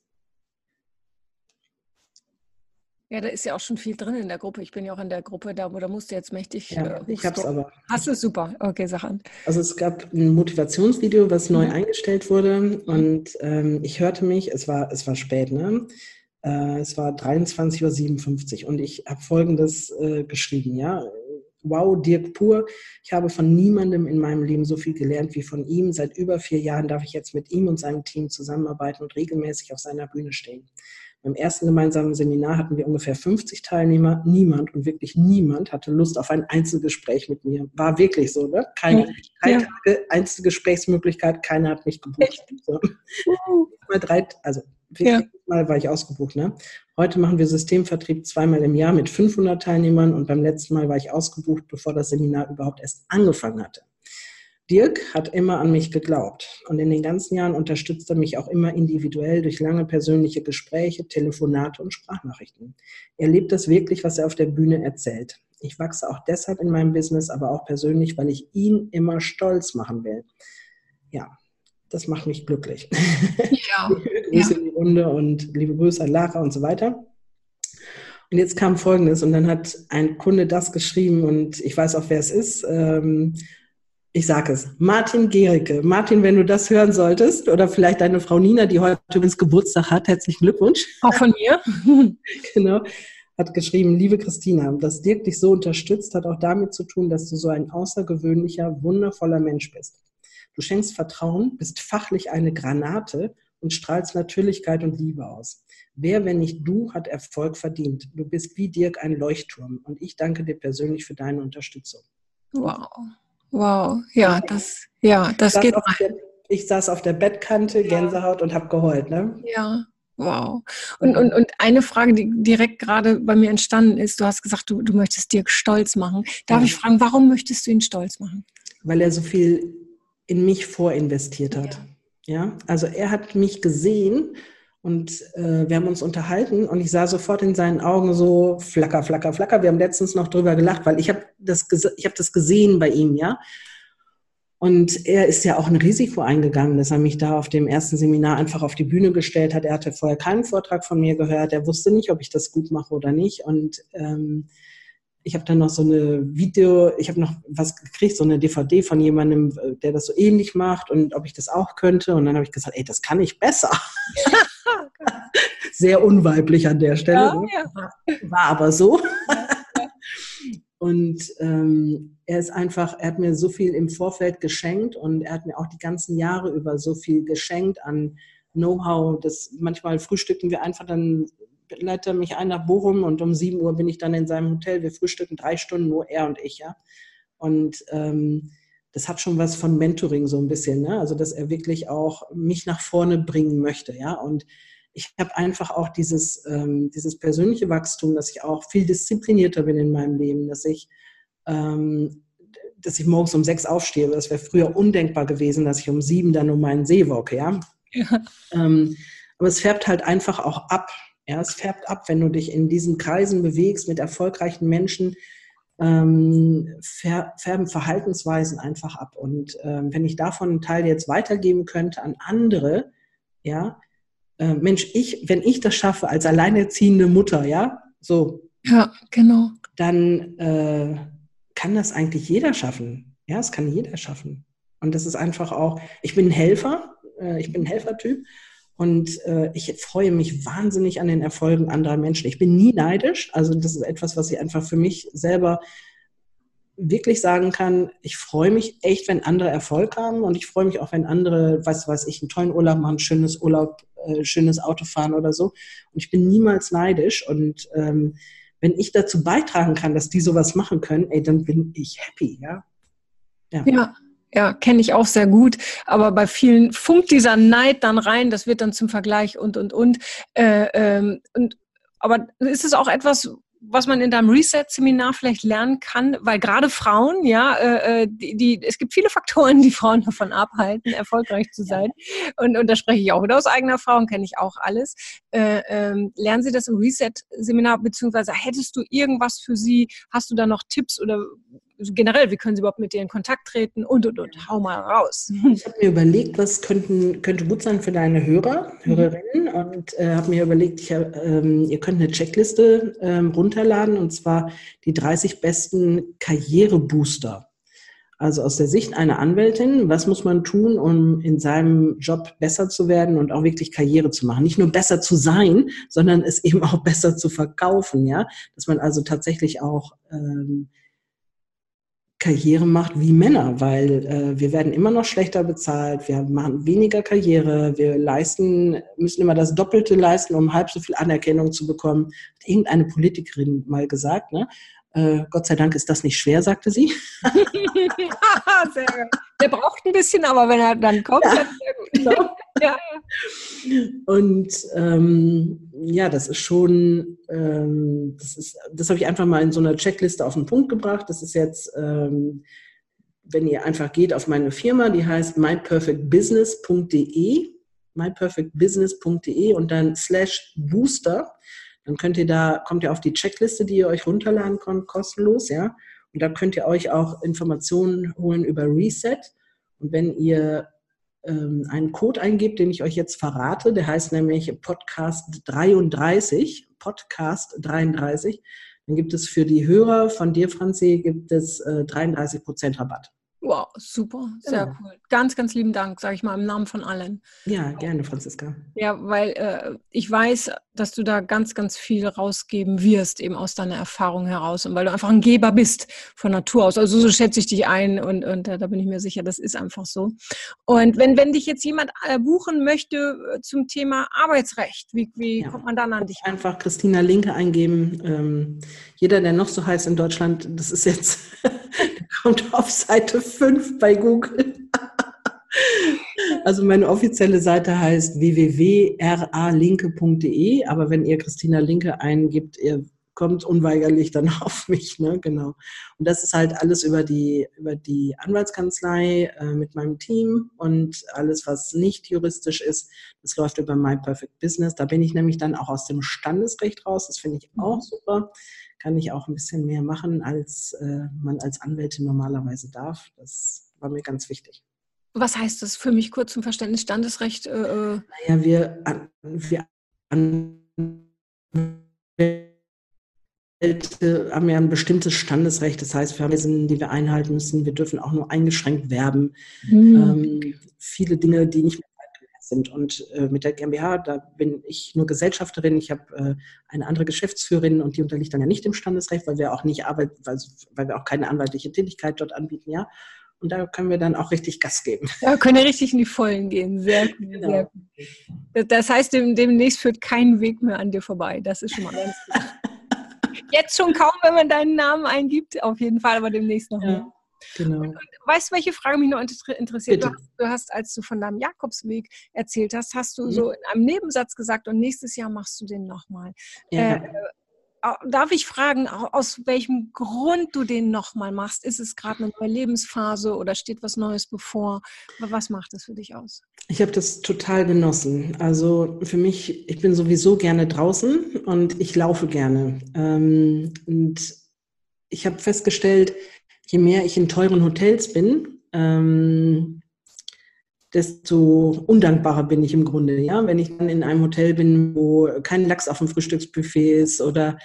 Ja, da ist ja auch schon viel drin in der Gruppe. Ich bin ja auch in der Gruppe, da, da musst du jetzt mächtig. Ja, äh, ich hab's aber. Hast du super. Okay, Sachen. Also es gab ein Motivationsvideo, was neu mhm. eingestellt wurde mhm. und ähm, ich hörte mich, es war, es war spät, ne? Äh, es war 23.57 Uhr und ich habe folgendes äh, geschrieben, ja. wow, Dirk pur. Ich habe von niemandem in meinem Leben so viel gelernt wie von ihm. Seit über vier Jahren darf ich jetzt mit ihm und seinem Team zusammenarbeiten und regelmäßig auf seiner Bühne stehen. Beim ersten gemeinsamen Seminar hatten wir ungefähr 50 Teilnehmer. Niemand und wirklich niemand hatte Lust auf ein Einzelgespräch mit mir. War wirklich so, ne? Keine drei ja. Tage Einzelgesprächsmöglichkeit, keiner hat mich gebucht. So. Mal drei, also ja. mal war ich ausgebucht. Ne? Heute machen wir Systemvertrieb zweimal im Jahr mit 500 Teilnehmern und beim letzten Mal war ich ausgebucht, bevor das Seminar überhaupt erst angefangen hatte. Dirk hat immer an mich geglaubt und in den ganzen Jahren unterstützt er mich auch immer individuell durch lange persönliche Gespräche, Telefonate und Sprachnachrichten. Er lebt das wirklich, was er auf der Bühne erzählt. Ich wachse auch deshalb in meinem Business, aber auch persönlich, weil ich ihn immer stolz machen will. Ja, das macht mich glücklich. Ja. Grüße ja. in die Runde und liebe Grüße an Lara und so weiter. Und jetzt kam Folgendes und dann hat ein Kunde das geschrieben und ich weiß auch, wer es ist. Ähm, ich sage es, Martin Gericke. Martin, wenn du das hören solltest, oder vielleicht deine Frau Nina, die heute übrigens Geburtstag hat, herzlichen Glückwunsch. Auch von mir. genau. Hat geschrieben, liebe Christina, dass Dirk dich so unterstützt, hat auch damit zu tun, dass du so ein außergewöhnlicher, wundervoller Mensch bist. Du schenkst Vertrauen, bist fachlich eine Granate und strahlst Natürlichkeit und Liebe aus. Wer, wenn nicht du, hat Erfolg verdient? Du bist wie Dirk ein Leuchtturm und ich danke dir persönlich für deine Unterstützung. Wow. Wow, ja, das, ja, das geht. Der, ich saß auf der Bettkante, Gänsehaut und habe geheult, ne? Ja, wow. Und, und, und eine Frage, die direkt gerade bei mir entstanden ist, du hast gesagt, du, du möchtest Dirk stolz machen. Darf ja. ich fragen, warum möchtest du ihn stolz machen? Weil er so viel in mich vorinvestiert hat. Ja, ja? also er hat mich gesehen und äh, wir haben uns unterhalten und ich sah sofort in seinen Augen so flacker, flacker, flacker. Wir haben letztens noch drüber gelacht, weil ich habe das, ich hab das gesehen bei ihm, ja. Und er ist ja auch ein Risiko eingegangen, dass er mich da auf dem ersten Seminar einfach auf die Bühne gestellt hat. Er hatte vorher keinen Vortrag von mir gehört. Er wusste nicht, ob ich das gut mache oder nicht. Und ähm, ich habe dann noch so eine Video, ich habe noch was gekriegt, so eine DVD von jemandem, äh, der das so ähnlich macht und ob ich das auch könnte. Und dann habe ich gesagt, ey, das kann ich besser. Sehr unweiblich an der Stelle. Ja, ne? ja. War aber so. Und ähm, er ist einfach, er hat mir so viel im Vorfeld geschenkt und er hat mir auch die ganzen Jahre über so viel geschenkt an Know-how. manchmal frühstücken wir einfach dann leitet er mich ein nach Bochum und um 7 Uhr bin ich dann in seinem Hotel. Wir frühstücken drei Stunden, nur er und ich, ja. Und ähm, das hat schon was von Mentoring so ein bisschen, ne? Also dass er wirklich auch mich nach vorne bringen möchte, ja. Und ich habe einfach auch dieses, ähm, dieses persönliche Wachstum, dass ich auch viel disziplinierter bin in meinem Leben, dass ich, ähm, dass ich morgens um sechs aufstehe. Das wäre früher undenkbar gewesen, dass ich um sieben dann um meinen See walke, ja. ja. Ähm, aber es färbt halt einfach auch ab. Ja, es färbt ab, wenn du dich in diesen Kreisen bewegst mit erfolgreichen Menschen, ähm, färben Verhaltensweisen einfach ab. Und ähm, wenn ich davon einen Teil jetzt weitergeben könnte an andere, ja, äh, Mensch, ich, wenn ich das schaffe als alleinerziehende Mutter, ja, so. Ja, genau. Dann äh, kann das eigentlich jeder schaffen. Ja, es kann jeder schaffen. Und das ist einfach auch, ich bin ein Helfer, äh, ich bin ein Helfertyp und äh, ich freue mich wahnsinnig an den Erfolgen anderer Menschen. Ich bin nie neidisch. Also das ist etwas, was ich einfach für mich selber wirklich sagen kann, ich freue mich echt, wenn andere Erfolg haben und ich freue mich auch, wenn andere, weiß weiß ich, einen tollen Urlaub machen, schönes Urlaub, äh, schönes Auto fahren oder so. Und ich bin niemals neidisch und ähm, wenn ich dazu beitragen kann, dass die sowas machen können, ey, dann bin ich happy, ja. Ja. ja. Ja, kenne ich auch sehr gut. Aber bei vielen funkt dieser Neid dann rein, das wird dann zum Vergleich und, und, und. Äh, ähm, und aber ist es auch etwas, was man in deinem Reset-Seminar vielleicht lernen kann, weil gerade Frauen, ja, äh, äh, die, die, es gibt viele Faktoren, die Frauen davon abhalten, erfolgreich zu sein. Und, und da spreche ich auch wieder aus eigener Erfahrung, kenne ich auch alles. Äh, ähm, lernen Sie das im Reset-Seminar, beziehungsweise hättest du irgendwas für Sie, hast du da noch Tipps oder generell, wie können Sie überhaupt mit dir in Kontakt treten und und und. Hau mal raus. Ich habe mir überlegt, was könnten, könnte gut sein für deine Hörer, mhm. Hörerinnen und äh, habe mir überlegt, ich, ähm, ihr könnt eine Checkliste ähm, runterladen und zwar die 30 besten Karrierebooster. Also aus der Sicht einer Anwältin, was muss man tun, um in seinem Job besser zu werden und auch wirklich Karriere zu machen? Nicht nur besser zu sein, sondern es eben auch besser zu verkaufen, ja, dass man also tatsächlich auch ähm, Karriere macht wie Männer, weil äh, wir werden immer noch schlechter bezahlt, wir machen weniger Karriere, wir leisten, müssen immer das Doppelte leisten, um halb so viel Anerkennung zu bekommen. Hat irgendeine Politikerin mal gesagt, ne? Äh, Gott sei Dank ist das nicht schwer, sagte sie. Der braucht ein bisschen, aber wenn er dann kommt, ja, dann sehr gut. Genau. ja. Und ähm, ja, das ist schon, ähm, das ist, das habe ich einfach mal in so einer Checkliste auf den Punkt gebracht. Das ist jetzt, ähm, wenn ihr einfach geht auf meine Firma, die heißt myperfectbusiness.de, myperfectbusiness.de und dann slash booster dann könnt ihr da, kommt ihr auf die Checkliste, die ihr euch runterladen könnt, kostenlos, ja. Und da könnt ihr euch auch Informationen holen über Reset. Und wenn ihr ähm, einen Code eingibt, den ich euch jetzt verrate, der heißt nämlich Podcast 33, Podcast 33, dann gibt es für die Hörer von dir, Franzi, gibt es äh, 33 Prozent Rabatt. Wow, super, sehr genau. cool. Ganz, ganz lieben Dank, sage ich mal, im Namen von allen. Ja, gerne, Franziska. Ja, weil äh, ich weiß, dass du da ganz, ganz viel rausgeben wirst, eben aus deiner Erfahrung heraus und weil du einfach ein Geber bist von Natur aus. Also so schätze ich dich ein und, und äh, da bin ich mir sicher, das ist einfach so. Und wenn, wenn dich jetzt jemand äh, buchen möchte äh, zum Thema Arbeitsrecht, wie, wie ja. kommt man dann an dich? Einfach Christina Linke eingeben. Ähm, jeder, der noch so heißt in Deutschland, das ist jetzt, kommt auf Seite 5 bei Google. Also meine offizielle Seite heißt www.ralinke.de, aber wenn ihr Christina Linke eingibt, ihr kommt unweigerlich dann auf mich, ne? Genau. Und das ist halt alles über die, über die Anwaltskanzlei äh, mit meinem Team und alles, was nicht juristisch ist, das läuft über My Perfect Business. Da bin ich nämlich dann auch aus dem Standesrecht raus. Das finde ich auch mhm. super. Kann ich auch ein bisschen mehr machen, als äh, man als Anwältin normalerweise darf. Das war mir ganz wichtig. Was heißt das für mich kurz zum Verständnis? Standesrecht? Äh, äh naja, wir, wir haben ja ein bestimmtes Standesrecht. Das heißt, wir haben Weisen, die wir einhalten müssen. Wir dürfen auch nur eingeschränkt werben. Mhm. Ähm, viele Dinge, die nicht mehr sind. Und äh, mit der GmbH, da bin ich nur Gesellschafterin. Ich habe äh, eine andere Geschäftsführerin und die unterliegt dann ja nicht dem Standesrecht, weil wir auch nicht arbeiten, weil, weil wir auch keine anwaltliche Tätigkeit dort anbieten, ja. Und da können wir dann auch richtig Gas geben. Da können wir richtig in die Vollen gehen. Sehr gut. Genau. Sehr gut. Das heißt, dem, demnächst führt kein Weg mehr an dir vorbei. Das ist schon mal ganz gut. Jetzt schon kaum, wenn man deinen Namen eingibt, auf jeden Fall, aber demnächst noch mehr. Genau. Und, und, weißt du, welche Frage mich noch interessiert? Du hast, du hast, als du von deinem Jakobsweg erzählt hast, hast du mhm. so in einem Nebensatz gesagt, und nächstes Jahr machst du den nochmal. Ja. Äh, darf ich fragen, aus welchem Grund du den nochmal machst? Ist es gerade eine neue Lebensphase oder steht was Neues bevor? Was macht das für dich aus? Ich habe das total genossen. Also für mich, ich bin sowieso gerne draußen und ich laufe gerne. Ähm, und ich habe festgestellt, je mehr ich in teuren Hotels bin, ähm, desto undankbarer bin ich im Grunde. Ja, wenn ich dann in einem Hotel bin, wo kein Lachs auf dem Frühstücksbuffet ist oder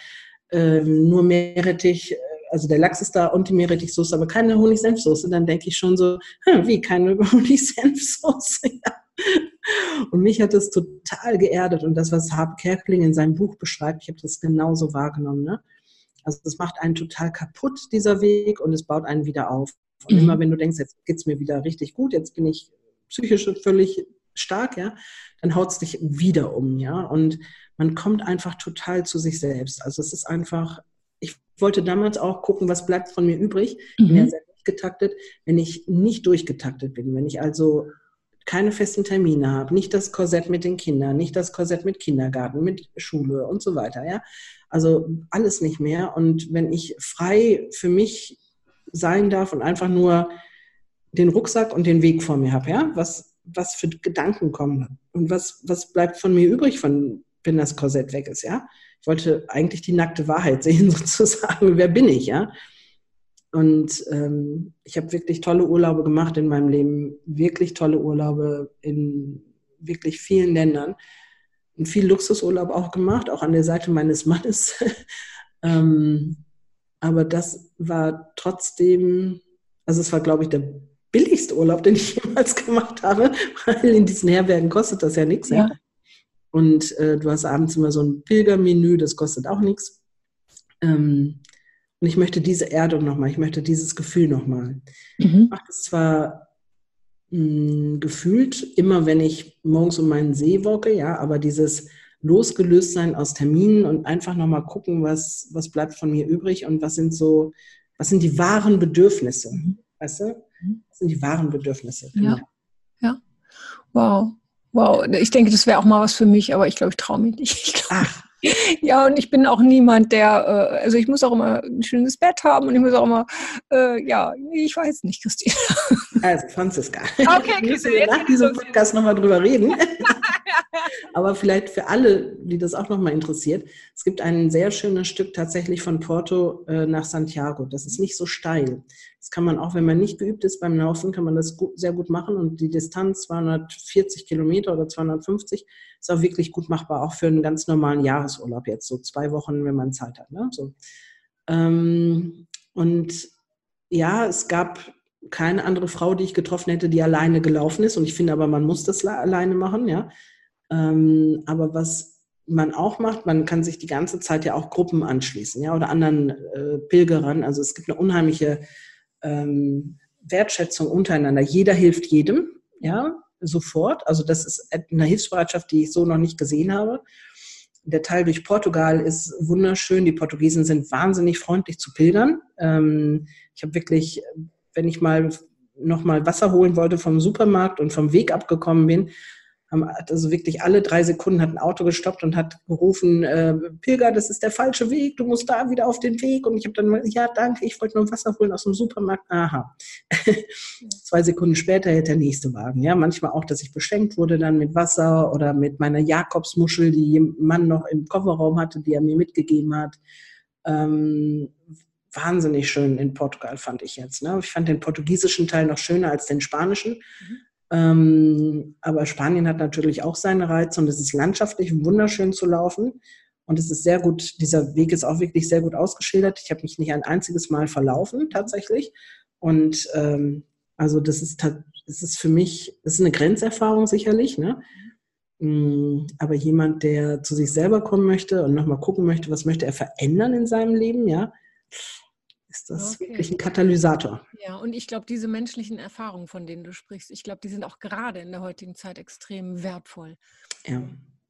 ähm, nur Meerrettich, äh, also der Lachs ist da und die Meerrettichsoße, aber keine Honig-Senfsoße, dann denke ich schon so, hm, wie keine Honig-Senfsoße. Und mich hat das total geerdet und das, was Harp Kerkeling in seinem Buch beschreibt, ich habe das genauso wahrgenommen. Ne? Also das macht einen total kaputt, dieser Weg, und es baut einen wieder auf. Und mhm. immer wenn du denkst, jetzt geht es mir wieder richtig gut, jetzt bin ich psychisch völlig stark, ja, dann haut es dich wieder um, ja. Und man kommt einfach total zu sich selbst. Also es ist einfach, ich wollte damals auch gucken, was bleibt von mir übrig. Ich bin ja mhm. sehr durchgetaktet, wenn ich nicht durchgetaktet bin, wenn ich also keine festen Termine habe, nicht das Korsett mit den Kindern, nicht das Korsett mit Kindergarten, mit Schule und so weiter, ja. Also alles nicht mehr. Und wenn ich frei für mich sein darf und einfach nur den Rucksack und den Weg vor mir habe, ja, was, was für Gedanken kommen und was, was bleibt von mir übrig, von, wenn das Korsett weg ist, ja. Ich wollte eigentlich die nackte Wahrheit sehen, sozusagen, wer bin ich, ja. Und ähm, ich habe wirklich tolle Urlaube gemacht in meinem Leben, wirklich tolle Urlaube in wirklich vielen Ländern viel Luxusurlaub auch gemacht, auch an der Seite meines Mannes. ähm, aber das war trotzdem, also es war, glaube ich, der billigste Urlaub, den ich jemals gemacht habe, weil in diesen Herbergen kostet das ja nichts. Ja. Und äh, du hast abends immer so ein Pilgermenü, das kostet auch nichts. Ähm, Und ich möchte diese Erdung nochmal, ich möchte dieses Gefühl nochmal. Mhm. Ich mache das zwar mh, hm, gefühlt immer, wenn ich morgens um meinen See walke, ja, aber dieses losgelöst sein aus Terminen und einfach nochmal gucken, was, was bleibt von mir übrig und was sind so, was sind die wahren Bedürfnisse. Mhm. Weißt du? Mhm. Was sind die wahren Bedürfnisse? Ja. ja. Wow. Wow. Ich denke, das wäre auch mal was für mich, aber ich glaube, ich traue mich nicht. Ach. Ja, und ich bin auch niemand, der, äh, also ich muss auch immer ein schönes Bett haben und ich muss auch immer, äh, ja, ich weiß nicht, Christine. Also Franziska, okay, müssen wir nach diesem Podcast nochmal drüber reden. Aber vielleicht für alle, die das auch nochmal interessiert, es gibt ein sehr schönes Stück tatsächlich von Porto äh, nach Santiago. Das ist nicht so steil. Das kann man auch, wenn man nicht geübt ist beim Laufen, kann man das gut, sehr gut machen. Und die Distanz 240 Kilometer oder 250 ist auch wirklich gut machbar, auch für einen ganz normalen Jahresurlaub jetzt, so zwei Wochen, wenn man Zeit hat. Ne? So. Ähm, und ja, es gab keine andere Frau, die ich getroffen hätte, die alleine gelaufen ist. Und ich finde aber, man muss das alleine machen, ja. Ähm, aber was man auch macht, man kann sich die ganze Zeit ja auch Gruppen anschließen, ja, oder anderen äh, Pilgerern. Also es gibt eine unheimliche ähm, Wertschätzung untereinander. Jeder hilft jedem, ja, sofort. Also das ist eine Hilfsbereitschaft, die ich so noch nicht gesehen habe. Der Teil durch Portugal ist wunderschön. Die Portugiesen sind wahnsinnig freundlich zu Pilgern. Ähm, ich habe wirklich, wenn ich mal noch mal Wasser holen wollte vom Supermarkt und vom Weg abgekommen bin, haben also wirklich alle drei Sekunden hat ein Auto gestoppt und hat gerufen, äh, Pilger, das ist der falsche Weg, du musst da wieder auf den Weg. Und ich habe dann, ja, danke, ich wollte nur Wasser holen aus dem Supermarkt. Aha. Zwei Sekunden später hätte der nächste Wagen. Ja, manchmal auch, dass ich beschenkt wurde dann mit Wasser oder mit meiner Jakobsmuschel, die Mann noch im Kofferraum hatte, die er mir mitgegeben hat. Ähm, wahnsinnig schön in Portugal, fand ich jetzt. Ne? Ich fand den portugiesischen Teil noch schöner als den spanischen. Mhm. Ähm, aber Spanien hat natürlich auch seine Reize und es ist landschaftlich wunderschön zu laufen. Und es ist sehr gut, dieser Weg ist auch wirklich sehr gut ausgeschildert. Ich habe mich nicht ein einziges Mal verlaufen, tatsächlich. Und ähm, also das ist, das ist für mich, das ist eine Grenzerfahrung sicherlich, ne? Mm, aber jemand, der zu sich selber kommen möchte und nochmal gucken möchte, was möchte er verändern in seinem Leben, ja, ist das okay. wirklich ein Katalysator. Ja, und ich glaube, diese menschlichen Erfahrungen, von denen du sprichst, ich glaube, die sind auch gerade in der heutigen Zeit extrem wertvoll. Ja.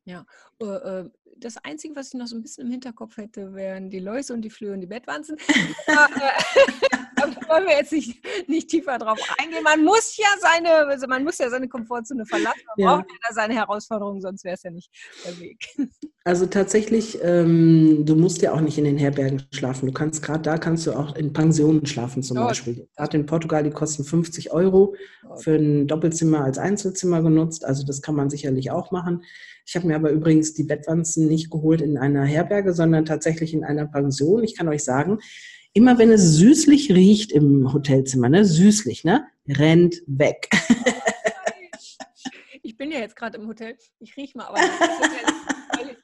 Ja, äh, äh, das Einzige, was ich noch so ein bisschen im Hinterkopf hätte, wären die Läuse und die Flöhe und die Bettwanzen. da, wollen wir jetzt nicht, nicht tiefer drauf eingehen. Man muss ja seine, also man muss ja seine Komfortzone verlassen. Man ja. braucht ja seine Herausforderungen, sonst wäre es ja nicht der Weg. Also tatsächlich, ähm, du musst ja auch nicht in den Herbergen schlafen. Du kannst gerade da kannst du auch in Pensionen schlafen zum oh, Beispiel. Gerade in Portugal, die kosten 50 Euro für ein Doppelzimmer als Einzelzimmer genutzt. Also das kann man sicherlich auch machen. Ich habe mir aber übrigens die Bettwanzen nicht geholt in einer Herberge, sondern tatsächlich in einer Pension. Ich kann euch sagen, immer wenn es süßlich riecht im Hotelzimmer, ne, süßlich, ne, rennt weg. Ich bin ja jetzt gerade im Hotel. Ich rieche mal, aber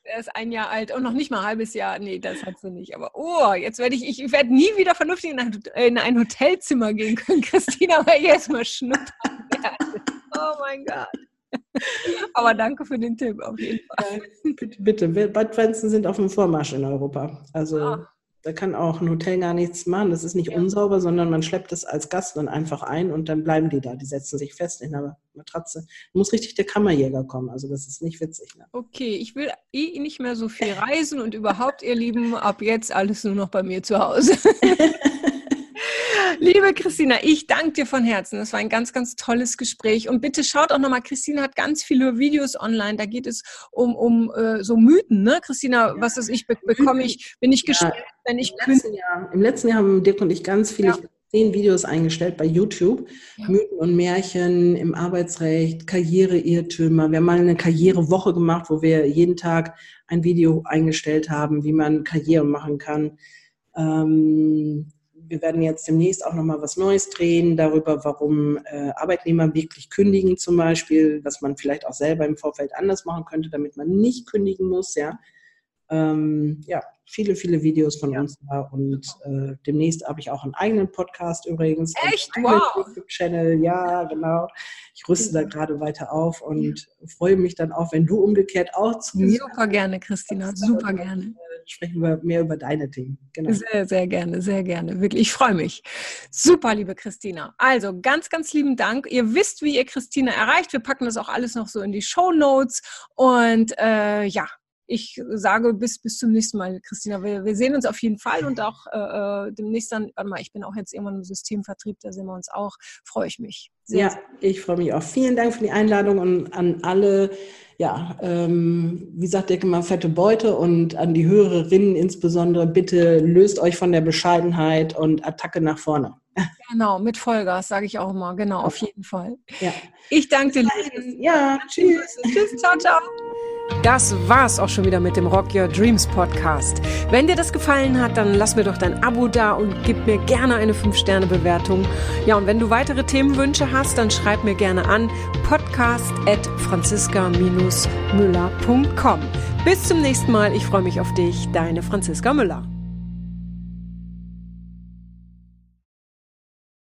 er ist ein Jahr alt und noch nicht mal ein halbes Jahr. Nee, das hat sie nicht. Aber oh, jetzt werde ich, ich werde nie wieder vernünftig in ein, Hotelzimmer gehen können, Christina, weil ich erstmal schnuppern werde. Oh mein Gott. Aber danke für den Tipp auf jeden Fall. bitte, bitte. Badwanzen sind auf dem Vormarsch in Europa. Also ah. Da kann auch ein Hotel gar nichts machen. Das ist nicht ja. unsauber, sondern man schleppt es als Gast dann einfach ein und dann bleiben die da. Die setzen sich fest in der Matratze. Da muss richtig der Kammerjäger kommen. Also das ist nicht witzig. Ne? Okay, ich will eh nicht mehr so viel reisen und überhaupt, ihr Lieben, ab jetzt alles nur noch bei mir zu Hause. Liebe Christina, ich danke dir von Herzen. Das war ein ganz, ganz tolles Gespräch. Und bitte schaut auch nochmal, Christina hat ganz viele Videos online. Da geht es um, um äh, so Mythen. Ne? Christina, ja. was ist ich, bekomme ich, bin ich ja. gestellt, wenn ich Im letzten, Jahr, Im letzten Jahr haben Dirk und ich ganz viele ja. zehn Videos eingestellt bei YouTube. Ja. Mythen und Märchen im Arbeitsrecht, Karriereirrtümer. Wir haben mal eine Karrierewoche gemacht, wo wir jeden Tag ein Video eingestellt haben, wie man Karriere machen kann. Ähm, wir werden jetzt demnächst auch nochmal was Neues drehen darüber, warum äh, Arbeitnehmer wirklich kündigen zum Beispiel, was man vielleicht auch selber im Vorfeld anders machen könnte, damit man nicht kündigen muss, ja. Ähm, ja, viele, viele Videos von ja. uns da und äh, demnächst habe ich auch einen eigenen Podcast übrigens. Echt? Wow! YouTube-Channel, ja, genau. Ich rüste da gerade weiter auf und freue mich dann auch, wenn du umgekehrt auch zu mir. Super gerne, Christina, super gerne sprechen wir mehr über deine Themen. Genau. Sehr, sehr gerne, sehr gerne. Wirklich, ich freue mich. Super, liebe Christina. Also ganz, ganz lieben Dank. Ihr wisst, wie ihr Christina erreicht. Wir packen das auch alles noch so in die Show Notes. Und äh, ja, ich sage bis, bis zum nächsten Mal, Christina. Wir, wir sehen uns auf jeden Fall und auch äh, äh, demnächst dann, warte mal, ich bin auch jetzt irgendwann im Systemvertrieb, da sehen wir uns auch. Freue ich mich. Sehr, ja, ich freue mich auch. Vielen Dank für die Einladung und an alle, ja, ähm, wie sagt der immer, fette Beute und an die Hörerinnen insbesondere, bitte löst euch von der Bescheidenheit und Attacke nach vorne. Genau, mit Vollgas, sage ich auch immer. Genau, auf jeden Fall. Ja. Ich danke dir. Ja, tschüss. Tschüss, ciao, ciao. Das war's auch schon wieder mit dem Rock Your Dreams Podcast. Wenn dir das gefallen hat, dann lass mir doch dein Abo da und gib mir gerne eine 5-Sterne-Bewertung. Ja, und wenn du weitere Themenwünsche hast, dann schreib mir gerne an podcast at franziska-müller.com. Bis zum nächsten Mal. Ich freue mich auf dich. Deine Franziska Müller.